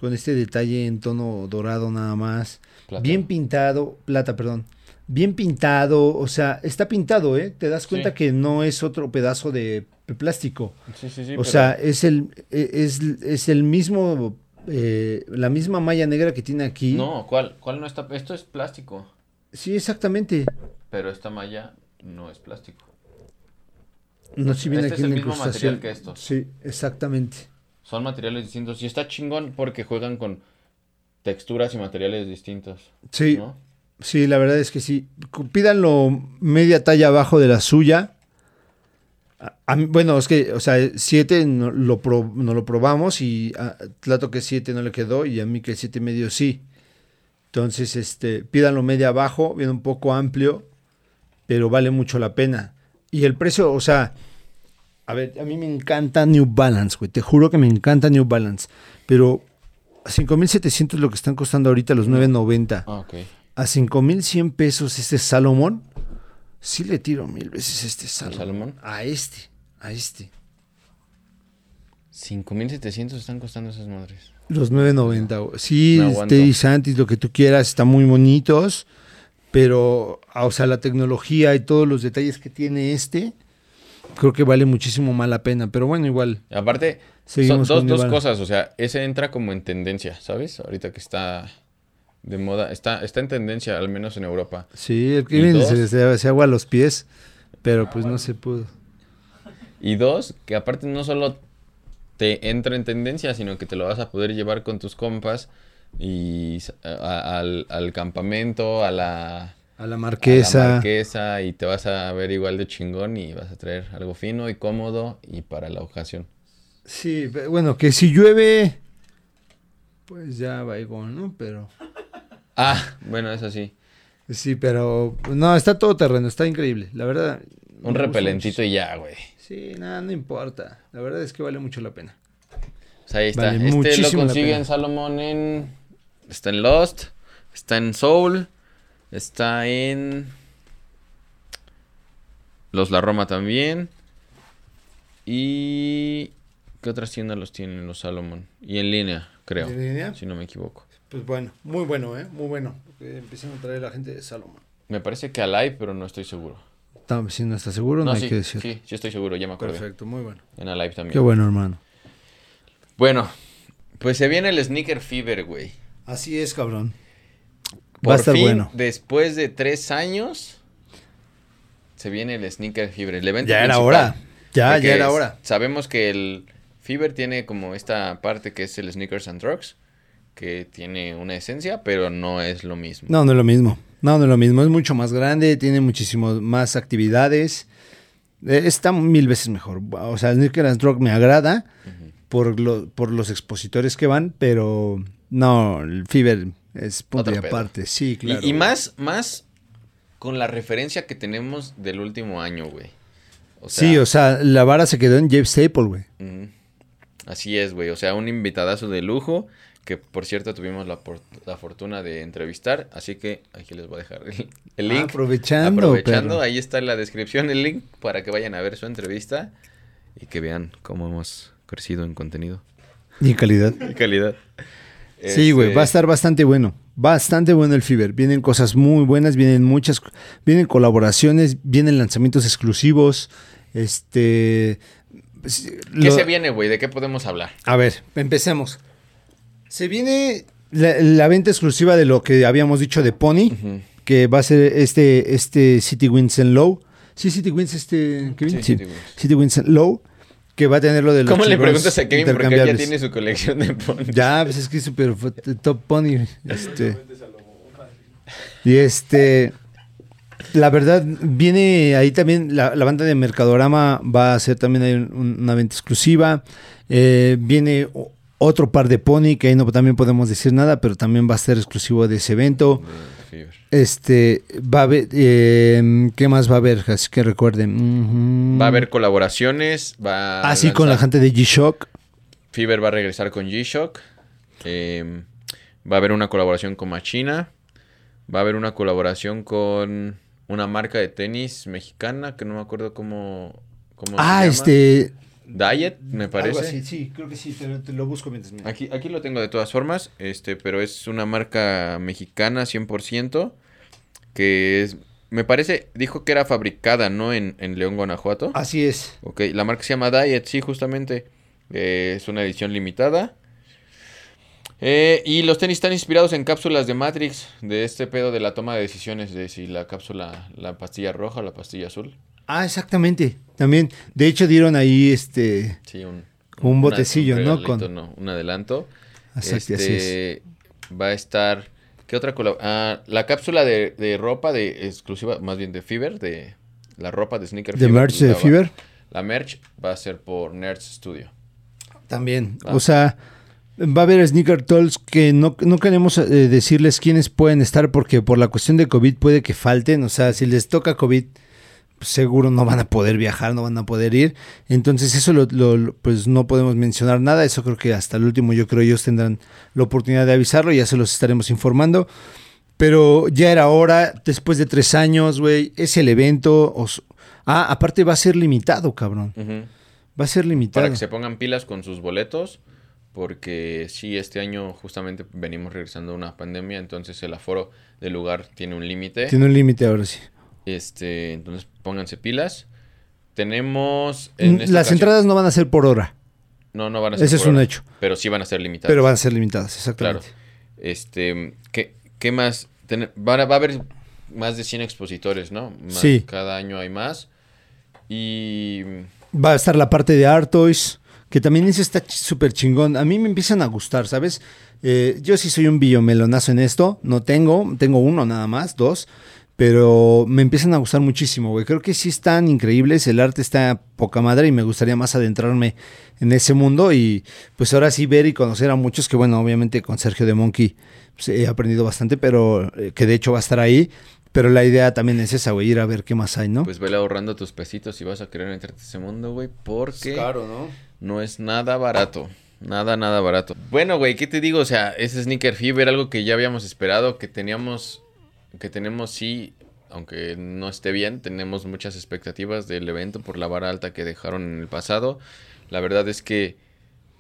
B: con este detalle en tono dorado nada más.
A: Plata.
B: Bien pintado, plata, perdón. Bien pintado, o sea, está pintado, ¿eh? Te das cuenta
A: Sí.
B: que no es otro pedazo de plástico.
A: Sí, sí, sí.
B: O
A: pero-
B: sea, es el, e- es, es el mismo, eh, la misma malla negra que tiene aquí.
A: No, ¿cuál? ¿Cuál no está? Esto es plástico,
B: Sí, exactamente.
A: pero esta malla no es plástico.
B: No, si viene
A: Este
B: aquí
A: es
B: en
A: el mismo material que estos.
B: Sí, exactamente.
A: Son materiales distintos y está chingón porque juegan con texturas y materiales distintos.
B: Sí,
A: ¿no?
B: Sí, la verdad es que sí. Pídanlo media talla abajo de la suya. A- a bueno, es que, o sea, 7 no lo, pro- no lo probamos y a Tlato que 7 no le quedó y a mí que 7 medio sí. Entonces, este, pídanlo media abajo, viene un poco amplio, pero vale mucho la pena. Y el precio, o sea, a ver, a mí me encanta New Balance, güey, te juro que me encanta New Balance, pero a 5700 lo que están costando ahorita los 990
A: Ah, ok.
B: A 5100 pesos este Salomón, sí le tiro mil veces este Salomón.
A: Salomón?
B: A este, a este.
A: 5700 están costando esas madres.
B: Los 990. güey. Sí. Teddy Santis, lo que tú quieras, están muy bonitos, pero, ah, o sea, la tecnología y todos los detalles que tiene este, creo que vale muchísimo más la pena. Pero bueno, igual.
A: Aparte, son dos, dos cosas. O sea, ese entra como en tendencia, ¿sabes? Ahorita que está de moda. Está, está en tendencia, al menos en Europa.
B: Sí, el
A: ¿Y
B: que viene
A: dos?
B: se, se, se agua a los pies, pero pues no se pudo.
A: Y dos, que aparte no solo te entra en tendencia, sino que te lo vas a poder llevar con tus compas y a- al, al campamento, a la,
B: A la
A: a la
B: marquesa.
A: marquesa y te vas a ver igual de chingón y vas a traer algo fino y cómodo y para la ocasión.
B: Sí, bueno, que si llueve, pues ya va igual, ¿no? Pero...
A: Ah, bueno, eso sí.
B: Sí, pero no, está todo terreno, está increíble. La verdad.
A: Un repelentito y ya, güey.
B: Sí, nada, no importa. La verdad es que vale mucho la pena.
A: Sea, ahí está.
B: Vale
A: este lo
B: muchísimo la
A: consigue
B: pena.
A: en Salomón en... Está en Lost, está en Soul, está en... Los La Roma también. Y... ¿Qué otras tiendas los tienen los Salomón? Y en línea, creo.
B: ¿En línea?
A: Si no me equivoco.
B: Pues bueno, muy bueno, ¿eh? Muy bueno. Que empiecen a traer la gente de Salomón.
A: Me parece que Alive, pero no estoy seguro.
B: Si no está seguro, no,
A: No,
B: hay
A: sí,
B: que decir.
A: sí, sí estoy seguro, ya me acordé.
B: Perfecto, muy bueno.
A: En Alive también.
B: Qué bueno, hermano.
A: Bueno, pues se viene el Sneaker Fever, güey.
B: Así es, cabrón.
A: Por
B: Va a estar
A: fin,
B: bueno.
A: después de tres años, se viene el Sneaker Fever, el evento
B: Ya era hora. Ya,
A: Porque
B: ya era hora.
A: Sabemos que el Fever tiene como esta parte que es el Sneakers and Drugs, que tiene una esencia, pero no es lo mismo.
B: No, no es lo mismo. No, no es lo mismo. Es mucho más grande, tiene muchísimo más actividades. Eh, está mil veces mejor. O sea, and Drug me agrada por, lo- por los expositores que van, pero no, el Fever es punto
A: Otro
B: y
A: pedo.
B: Sí, claro.
A: y, más, más con la referencia que tenemos del último año, güey. O sea,
B: sí, o sea, la vara se quedó en Jeff Staple, güey.
A: Así es, güey. O sea, un invitadazo de lujo que, por cierto, tuvimos la, por- la fortuna de entrevistar. Así que aquí les voy a dejar el, el link.
B: Aprovechando,
A: Aprovechando,
B: perro.
A: ahí está en la descripción el link para que vayan a ver su entrevista y que vean cómo hemos crecido en contenido
B: Y calidad.
A: y calidad.
B: Sí, güey,
A: Este,
B: va a estar bastante bueno. Bastante bueno el Fever. Vienen cosas muy buenas, vienen muchas, vienen colaboraciones, vienen lanzamientos exclusivos. Este.
A: ¿Qué
B: lo-
A: se viene, güey? ¿De qué podemos hablar?
B: A ver, empecemos. Se viene la, la venta exclusiva de lo que habíamos dicho de Pony, que va a ser este, este City Winds and Low. Sí, City Winds, este. Kevin?
A: Sí,
B: Sí,
A: City
B: and Low, que va a tener lo de los
A: ¿Cómo le preguntas a Kevin? Porque él ya tiene su colección de ponis.
B: Ya, pues es que es súper fue- top pony. Este. Y este. La verdad, viene ahí también la, la banda de Mercadorama va a hacer también una venta exclusiva. Eh, viene otro par de pony que ahí no también podemos decir nada, pero también va a ser exclusivo de ese evento. Este va a haber, eh, ¿qué más va a haber? Así que recuerden.
A: Va a haber colaboraciones. Va a
B: Ah, sí, con la
A: lanzar-
B: gente de G-Shock.
A: Fever va a regresar con G-Shock. Eh, va a haber una colaboración con Machina. Va a haber una colaboración con una marca de tenis mexicana que no me acuerdo cómo, cómo se
B: Ah,
A: llama.
B: este.
A: Diet, me parece.
B: Algo así, sí, creo que sí, te, te lo busco mientras me-
A: Aquí, aquí lo tengo de todas formas, este, pero es una marca mexicana 100%, que es, me parece, dijo que era fabricada, ¿no? En, en León, Guanajuato.
B: Así es.
A: Ok, la marca se llama Diet, sí, justamente. Eh, es una edición limitada. Eh, y los tenis están inspirados en cápsulas de Matrix, de este pedo de la toma de decisiones, de si la cápsula, la pastilla roja o la pastilla azul.
B: Ah, exactamente. También, de hecho, dieron ahí este.
A: Sí, un,
B: Un
A: una-
B: botecillo, ¿no? Con-
A: no, un adelanto.
B: Así es.
A: Este, Va a estar. ¿Qué otra colaboración? la cápsula de, de ropa de exclusiva, más bien de Fever, de la ropa de Sneaker
B: De merch de Fever.
A: La merch va a ser por Nerds Studio.
B: También.
A: Ah.
B: O sea, va a haber sneaker tolls que no, no queremos eh, decirles quiénes pueden estar porque por la cuestión de COVID puede que falten. O sea, si les toca COVID, seguro no van a poder viajar, no van a poder ir. Entonces eso lo, pues no podemos mencionar nada. Eso creo que hasta el último yo creo ellos tendrán la oportunidad de avisarlo. Ya se los estaremos informando. Pero ya era hora, después de tres años, güey, es el evento. os- Ah, aparte va a ser limitado, cabrón. Va a ser limitado.
A: Para que se pongan pilas con sus boletos, porque sí, este año justamente venimos regresando a una pandemia, entonces el aforo del lugar tiene un límite.
B: Tiene un límite ahora sí.
A: Este, entonces pónganse pilas. Tenemos en esta
B: Las
A: ocasión-
B: entradas no van a ser por hora,
A: no, no van a ser
B: ese es
A: por
B: un
A: hora,
B: hecho,
A: pero sí van a ser limitadas.
B: pero van a ser limitadas,
A: Claro.
B: exactamente.
A: Este, ¿qué, qué más? Ten- van a- va a haber más de 100 expositores, ¿no? Más-
B: Sí.
A: Cada año hay más. Y
B: Va a estar la parte de Artois, que también ese está ch- súper chingón. A mí me empiezan a gustar, ¿sabes? Eh, yo sí soy un billomelonazo en esto. No tengo, tengo uno nada más, dos. Pero me empiezan a gustar muchísimo, güey. Creo que sí están increíbles. El arte está poca madre y me gustaría más adentrarme en ese mundo. Y pues ahora sí ver y conocer a muchos que, bueno, obviamente con Sergio de Monkey pues, he aprendido bastante, pero eh, que de hecho va a estar ahí. Pero la idea también es esa, güey, ir a ver qué más hay, ¿no?
A: Pues vele ahorrando tus pesitos si vas a querer meterte a ese mundo, güey, porque
B: ¿no?
A: no es nada barato. Nada, nada barato. Bueno, güey, ¿qué te digo? O sea, ese Sneaker Fever, algo que ya habíamos esperado, que teníamos, que tenemos sí, aunque no esté bien, tenemos muchas expectativas del evento por la vara alta que dejaron en el pasado. La verdad es que,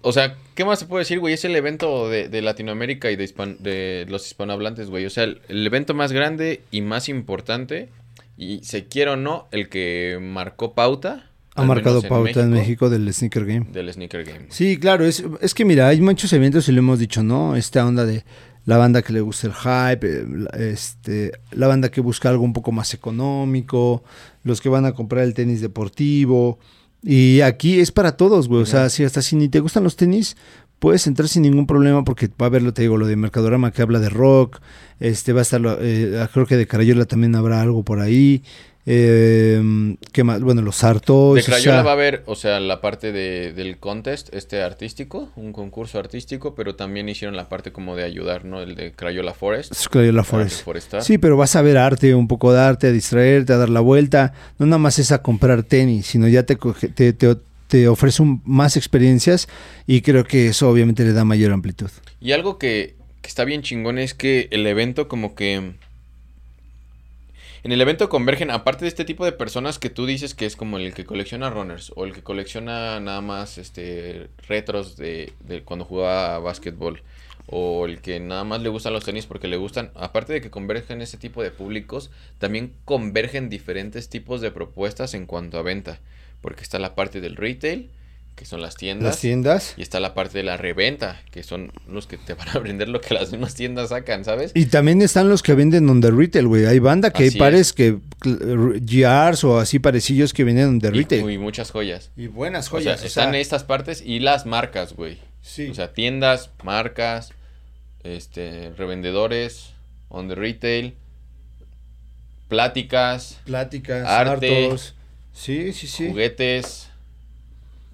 A: o sea, ¿qué más se puede decir, güey? Es el evento de, de Latinoamérica y de, hispan- de los hispanohablantes, güey. O sea, el, el evento más grande y más importante, y se quiera o no, el que marcó pauta.
B: Ha marcado pauta en México del Sneaker Game.
A: Del Sneaker Game.
B: Sí, claro, es, es que mira, hay muchos eventos y lo hemos dicho, ¿no? Esta onda de la banda que le gusta el hype, eh, la- este, la banda que busca algo un poco más económico, los que van a comprar el tenis deportivo. Y aquí es para todos, güey. O sea, si hasta si ni te gustan los tenis, puedes entrar sin ningún problema porque va a haber, lo te digo, lo de Mercadorama que habla de rock. Este va a estar, eh, creo que de Carayola también habrá algo por ahí. Eh, ¿Qué más? Bueno, los Sartos.
A: De
B: o sea-
A: Crayola va a haber, o sea, la parte de, del contest, este artístico, un concurso artístico, pero también hicieron la parte como de ayudar, ¿no? El de Crayola Forest.
B: Es Crayola Forest. Sí, pero vas a ver arte, un poco de arte, a distraerte, a dar la vuelta. No nada más es a comprar tenis, sino ya te, coge- te, te- te ofrece un- más experiencias y creo que eso obviamente le da mayor amplitud.
A: Y algo que, que está bien chingón es que el evento como que... En el evento convergen, aparte de este tipo de personas que tú dices que es como el que colecciona runners o el que colecciona nada más este retros de, de cuando jugaba básquetbol o el que nada más le gustan los tenis porque le gustan, aparte de que convergen ese tipo de públicos, también convergen diferentes tipos de propuestas en cuanto a venta, porque está la parte del retail, que son las tiendas,
B: Las tiendas.
A: y está la parte de la reventa, que son los que te van a vender lo que las mismas tiendas sacan, ¿sabes?
B: Y también están los que venden on the retail, güey. Hay banda que hay pares
A: es.
B: que GRs o así parecillos que venden on the
A: Y,
B: retail.
A: y muchas joyas.
B: Y buenas
A: o sea, están estas partes y las marcas, güey.
B: sí.
A: O sea, tiendas, marcas, este, revendedores, on the retail, pláticas,
B: pláticas,
A: arte,
B: hartos. Sí, sí, sí.
A: juguetes,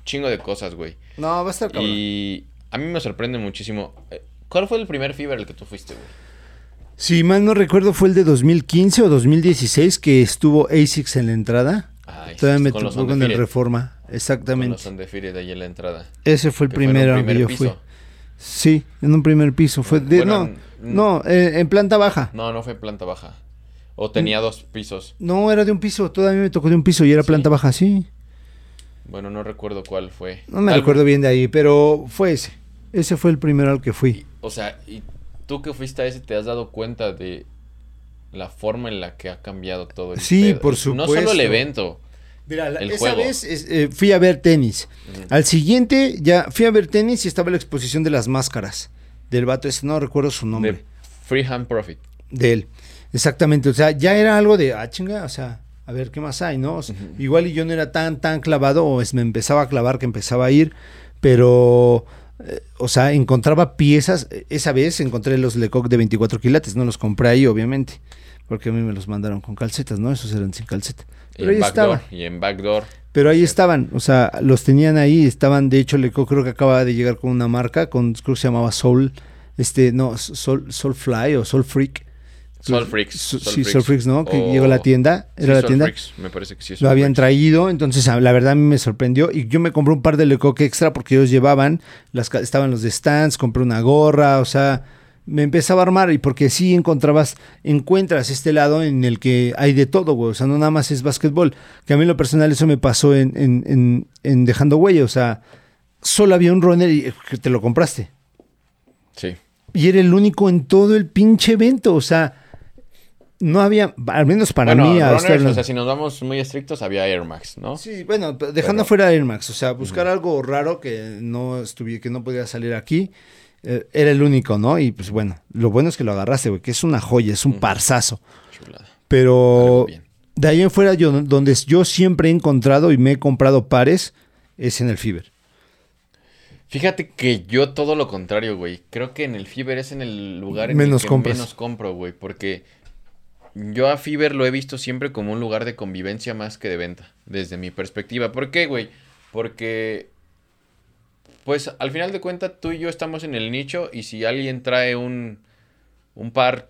A: chingo de cosas, güey.
B: No, va a estar cabrón.
A: Y a mí me sorprende muchísimo. Eh, ¿Cuál fue el primer Fever al que tú fuiste, güey?
B: Si mal no recuerdo, fue el de 2015 o 2016 que estuvo ASICS en la entrada.
A: Ay,
B: Todavía me
A: con
B: tocó con el. Reforma.
A: Con
B: Exactamente.
A: los Undefeated ahí en la entrada.
B: Ese fue el
A: que fue en un
B: primero
A: primer
B: que yo
A: piso.
B: fui. Sí, en un primer piso. Fue de,
A: Bueno,
B: no, no, eh, en planta baja.
A: No, no fue planta baja. O tenía dos pisos.
B: No, era de un piso. Todavía me tocó de un piso y era
A: Sí.
B: planta baja, sí.
A: Bueno, no recuerdo cuál fue.
B: No me
A: Tal-
B: recuerdo bien de ahí, pero fue ese. Ese fue el primero al que fui.
A: O sea, y tú que fuiste a ese, ¿te has dado cuenta de la forma en la que ha cambiado todo el
B: Sí,
A: pedo?
B: por
A: No solo
B: supuesto.
A: el evento.
B: Mira, la-
A: El
B: esa
A: juego.
B: vez es- eh, fui a ver tenis. Al siguiente ya fui a ver tenis y estaba la exposición de las máscaras del vato ese, no recuerdo su nombre.
A: De Freehand Profit.
B: de él. Exactamente, o sea, ya era algo de, ah, chinga, o sea, a ver qué más hay, ¿no? O sea,
A: Ujú.
B: Igual y yo no era tan, tan clavado, o es, me empezaba a clavar que empezaba a ir, pero, eh, o sea, encontraba piezas, eh, esa vez encontré los Lecoq de 24 quilates, no los compré ahí, obviamente, porque a mí me los mandaron con calcetas, ¿no? Esos eran sin calceta.
A: Y
B: Pero
A: en
B: ahí
A: Backdoor.
B: estaban,
A: Y en Backdoor.
B: pero ahí estaban, o sea, los tenían ahí, estaban, de hecho, Lecoq creo que acaba de llegar con una marca, con, creo que se llamaba Soul, este, no, Soul, Soulfly o Soul Freak.
A: Soul Freaks. Soul
B: sí,
A: Freaks.
B: Soul Freaks, ¿no? Que llegó a la tienda.
A: Sí,
B: Era la
A: Soul
B: tienda.
A: Freaks, Me parece que sí es
B: Lo
A: Soul
B: habían
A: Freaks.
B: traído, entonces ah, la verdad a mí me sorprendió y yo me compré un par de Lecoq extra porque ellos llevaban, las, estaban los de stands, compré una gorra, o sea, me empezaba a armar y porque sí encontrabas, encuentras este lado en el que hay de todo, güey, o sea, no nada más es básquetbol, que a mí en lo personal eso me pasó en, en, en- en dejando huella, o sea, solo había un runner y eh, te lo compraste.
A: Sí.
B: Y era el único en todo el pinche evento, o sea, no había, al menos para
A: bueno,
B: mí,
A: runners, o sea, si nos vamos muy estrictos, había Air Max, ¿no?
B: Sí, bueno, dejando
A: Pero-
B: fuera Air Max, o sea, buscar algo raro que no estuviera, que no podía salir aquí, eh, era el único, ¿no? Y pues bueno, lo bueno es que lo agarraste, güey, que es una joya, es un
A: Ujú.
B: parzazo.
A: Chulada.
B: Pero. De ahí en fuera, yo, donde yo siempre he encontrado y me he comprado pares, es en el Fiber.
A: Fíjate que yo todo lo contrario, güey. Creo que en el Fiber es en el lugar en
B: Menos
A: el que
B: compras.
A: menos compro, güey. Porque yo a Fiber lo he visto siempre como un lugar de convivencia más que de venta. Desde mi perspectiva. ¿Por qué, güey? Porque... Pues al final de cuentas tú y yo estamos en el nicho y si alguien trae un, un par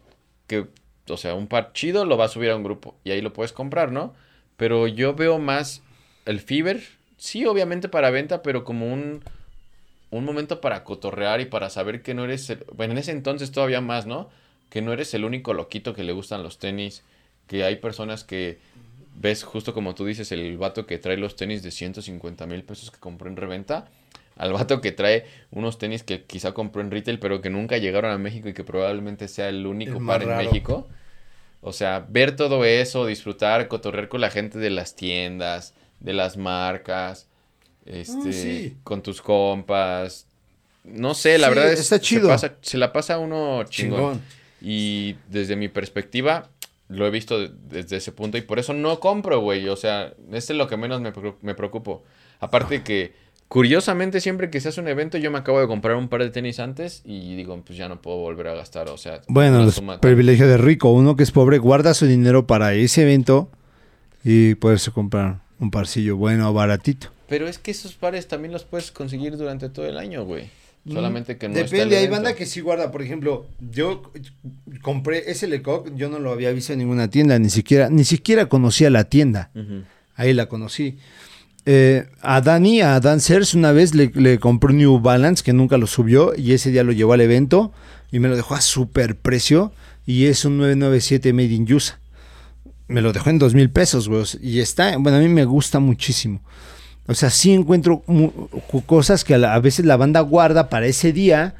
A: que, o sea, un par chido, lo va a subir a un grupo y ahí lo puedes comprar, ¿no? Pero yo veo más el Fiber, sí, obviamente para venta, pero como un, un momento para cotorrear y para saber que no eres, el- bueno, en ese entonces todavía más, ¿no? Que no eres el único loquito que le gustan los tenis, que hay personas que ves justo como tú dices, el vato que trae los tenis de 150 mil pesos que compró en reventa, al vato que trae unos tenis que quizá compró en retail, pero que nunca llegaron a México y que probablemente sea el único
B: El
A: par en
B: raro.
A: México. O sea, ver todo eso, disfrutar, cotorrear con la gente de las tiendas, de las marcas, este,
B: sí.
A: con tus compas. No sé, la
B: Sí,
A: verdad es
B: está chido.
A: Se, pasa- se la pasa uno chingón.
B: Chingón.
A: Y desde mi perspectiva, lo he visto de- desde ese punto y por eso no compro, güey. O sea, ese es lo que menos me, me preocupo. Aparte que, curiosamente, siempre que se hace un evento, yo me acabo de comprar un par de tenis antes y digo, pues ya no puedo volver a gastar. O sea,
B: Bueno, los privilegio de rico. Uno que es pobre guarda su dinero para ese evento y poderse comprar un parcillo bueno o baratito.
A: Pero es que esos pares también los puedes conseguir durante todo el año, güey. Solamente que no está
B: Depende, hay banda que sí guarda. Por ejemplo, yo compré ese Lecoq, yo no lo había visto en ninguna tienda, ni siquiera, ni siquiera conocía la tienda. Ahí la conocí. Eh, a Dani, a Dan Sers, una vez le, le compré un New Balance que nunca lo subió y ese día lo llevó al evento y me lo dejó a super precio y es un 997 Made in USA. Me lo dejó en dos mil pesos, güey. Y está, bueno, a mí me gusta muchísimo. O sea, sí encuentro cosas que a, veces la banda guarda para ese día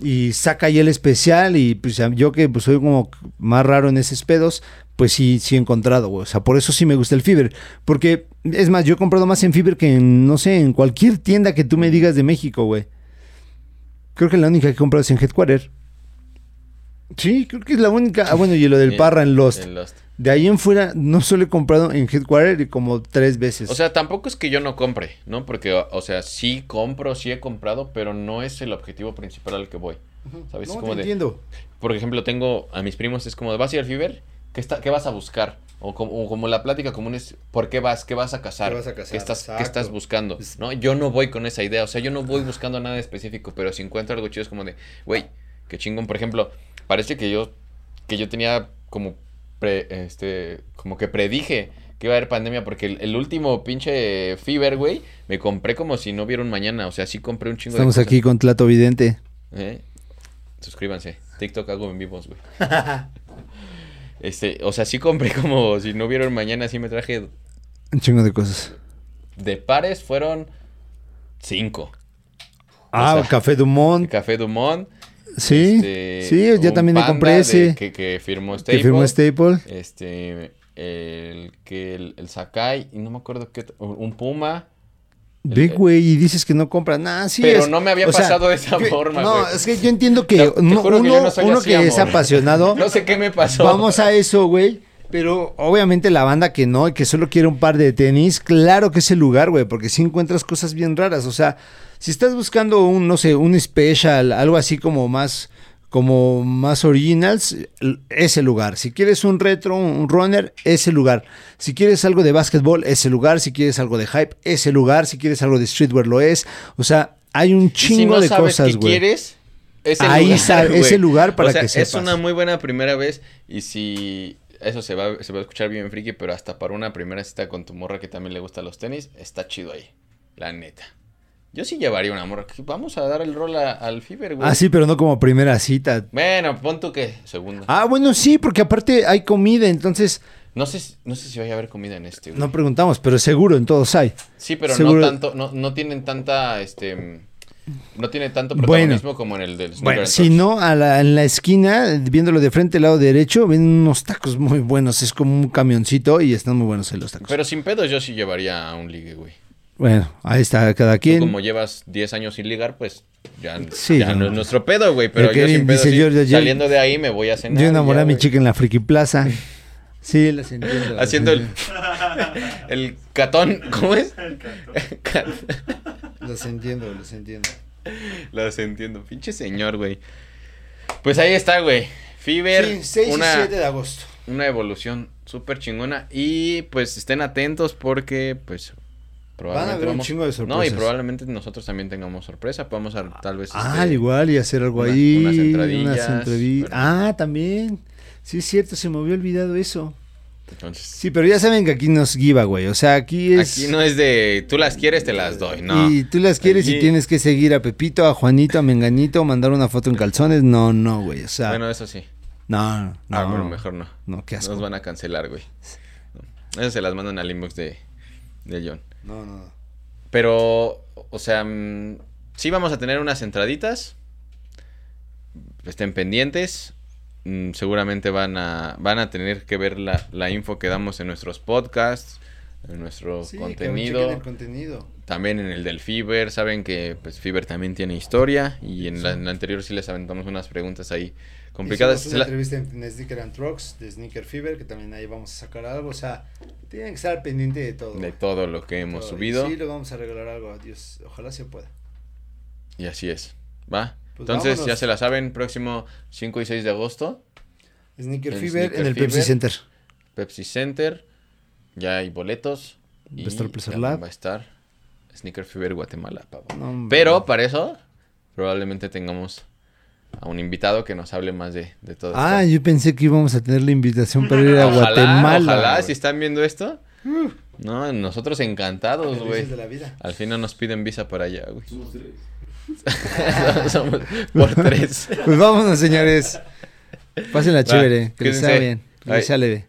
B: y saca ahí el especial y pues yo que pues, soy como más raro en esos pedos, pues sí, sí he encontrado, güey. O sea, por eso sí me gusta el Fiber. Porque, es más, yo he comprado más en Fiber que en, no sé, en cualquier tienda que tú me digas de México, güey. Creo que la única que he comprado es en Headquarter. Sí, creo que es la única. Ah, bueno, y lo del Parra en Lost.
A: en Lost.
B: De ahí en fuera, no solo he comprado en Headquarter y como tres veces.
A: O sea, tampoco es que yo no compre, ¿no? Porque, o sea, sí compro, sí he comprado, pero no es el objetivo principal al que voy. ¿Sabes?
B: no,
A: Es
B: te
A: como de,
B: entiendo.
A: por ejemplo, tengo a mis primos, es como de, ¿vas a ir al Fiber? ¿Qué, está, ¿Qué vas a buscar? O como, o como la plática común es, ¿por qué vas? ¿Qué vas a cazar?
B: ¿Qué vas a cazar?
A: estás, qué estás buscando? ¿No? Yo no voy con esa idea, o sea, yo no voy buscando nada específico, pero si encuentro algo chido es como de, güey, qué chingón. Por ejemplo, parece que yo, que yo tenía como, pre- este, como que predije que iba a haber pandemia, porque el, el último pinche Fiber, güey, me compré como si no hubiera un mañana, o sea, sí compré un chingo
B: Estamos
A: de cosas.
B: aquí con Tlato Vidente.
A: ¿Eh? Suscríbanse. TikTok hago en vivos, güey. Este, o sea, sí compré como si no vieron mañana, sí me traje
B: Un chingo de cosas.
A: de pares, fueron cinco.
B: Ah,
A: O sea,
B: Café Dumont.
A: Café Dumont.
B: Sí,
A: este,
B: sí, yo también
A: Panda
B: compré ese.
A: que, que firmó Staple.
B: que firmó Staple.
A: Este, el que el, el Sakai, y no me acuerdo qué, un Puma.
B: Ve, güey, y dices que no compras nada. Sí
A: Pero
B: es-
A: no me había
B: sea,
A: pasado de esa
B: yo-
A: forma,
B: No, es que yo entiendo que no-
A: que
B: uno,
A: no
B: uno
A: así,
B: que es apasionado,
A: No sé qué me pasó.
B: vamos a eso, güey. Pero obviamente la banda que no, y que solo quiere un par de tenis, claro que es el lugar, güey, porque si encuentras cosas bien raras. O sea, si estás buscando un, no sé, un special, algo así como más, como más originals, ese lugar. Si quieres un retro, un runner, ese lugar. Si quieres algo de básquetbol, ese lugar. Si quieres algo de hype, ese lugar. Si quieres algo de streetwear, lo es. O sea, hay un
A: si
B: chingo
A: no
B: de
A: sabes
B: cosas, güey.
A: quieres, es el
B: Ahí
A: lugar,
B: es el lugar para
A: O sea,
B: que
A: Es una muy buena primera vez y si eso se va, se va a escuchar bien friki, pero hasta para una primera cita con tu morra que también le gustan los tenis, está chido ahí, la neta. Yo sí llevaría una morra. Vamos a dar el rol a- al Fiber, güey.
B: Ah, sí, pero no como primera cita.
A: Bueno, pon tú que segunda.
B: Ah, bueno, sí, porque aparte hay comida, entonces
A: No sé, si- no sé si vaya a haber comida en este, güey.
B: no preguntamos, pero seguro en todos hay.
A: Sí, pero
B: Seguro-
A: no tanto, no, no tienen tanta, este, no tiene tanto
B: Bueno.
A: protagonismo como en el del
B: Bueno, si no, a la- en la esquina, viéndolo de frente, al lado derecho, ven unos tacos muy buenos. Es como un camioncito y están muy buenos los tacos.
A: Pero sin pedos yo sí llevaría a un ligue, güey.
B: bueno, ahí está cada
A: Tú
B: quien.
A: como llevas 10 años sin ligar, pues ya,
B: Sí,
A: ya
B: no.
A: no es nuestro pedo, güey. Pero
B: El
A: yo sin pedo,
B: dice,
A: sí,
B: yo- yo-
A: saliendo de ahí me voy a cenar.
B: Yo enamoré
A: ya,
B: a mi
A: güey.
B: chica en la Friki Plaza. Sí, las entiendo.
A: Haciendo el, el catón, ¿cómo es?
B: Las entiendo, las entiendo.
A: Las entiendo, pinche señor, güey. Pues ahí está, güey. Fever,
B: Sí, 6
A: una,
B: y 7 de agosto.
A: una evolución súper chingona. Y pues estén atentos porque, pues, probablemente
B: haber un chingo de
A: No, y
B: sorpresas.
A: probablemente nosotros también tengamos sorpresa. Podemos a- tal vez.
B: Ah,
A: este,
B: al igual, y hacer algo
A: una-
B: ahí.
A: unas
B: Unas
A: entradillas,
B: entrevi-
A: pero-
B: Ah, también. Sí, es cierto, se me había olvidado eso.
A: Entonces,
B: Sí, pero ya saben que aquí nos giveaway. O sea, aquí es.
A: aquí no es de tú las quieres, te las doy. No.
B: Y tú las quieres y tienes que seguir a Pepito, a Juanito, a Menganito, mandar una foto en calzones. No, no, güey. O sea,
A: Bueno, eso sí.
B: no, no.
A: Ah, bueno, mejor no.
B: No, qué asco.
A: Nos van a cancelar, güey. Eso se las mandan al inbox de, de John.
B: No, no, no.
A: Pero, o sea, mm, sí vamos a tener unas entraditas. Estén pendientes. Mm, seguramente van a, van a tener que ver la, la info que damos en nuestros podcasts, en nuestro
B: Sí,
A: contenido.
B: el.
A: También en el del Fiber. Saben que pues Fiber también tiene historia. Y en, la, en la anterior sí les aventamos unas preguntas ahí complicadas.
B: Hicimos una
A: la-
B: entrevista en Sneaker and Trucks de Sneaker Fever, que también ahí vamos a sacar algo. O sea, tienen que estar pendiente de todo.
A: de todo lo que hemos
B: Todo. Y
A: subido.
B: Sí, le vamos a regalar algo a Dios. Ojalá se pueda.
A: Y así es. ¿Va?
B: Pues
A: Entonces, ya se la saben, próximo 5 y 6 de agosto,
B: Sneaker
A: El
B: Fever
A: Sneaker
B: en el
A: Fever.
B: Pepsi Center.
A: Pepsi Center, ya hay boletos.
B: Va a estar el Placer Lab.
A: Va a estar Sneaker Fever Guatemala, pavo.
B: No.
A: Pero para eso, probablemente tengamos a un invitado que nos hable más de, de todo
B: Ah,
A: esto.
B: yo pensé que íbamos a tener la invitación para ir a
A: Ojalá,
B: Guatemala.
A: ojalá, si están viendo esto. No, nosotros encantados, güey. Al fin no nos piden visa para allá, güey.
C: Somos
A: por tres.
B: Pues vámonos, señores. Pásenla
A: Va,
B: chévere. Que les sea bien. Que les sea leve.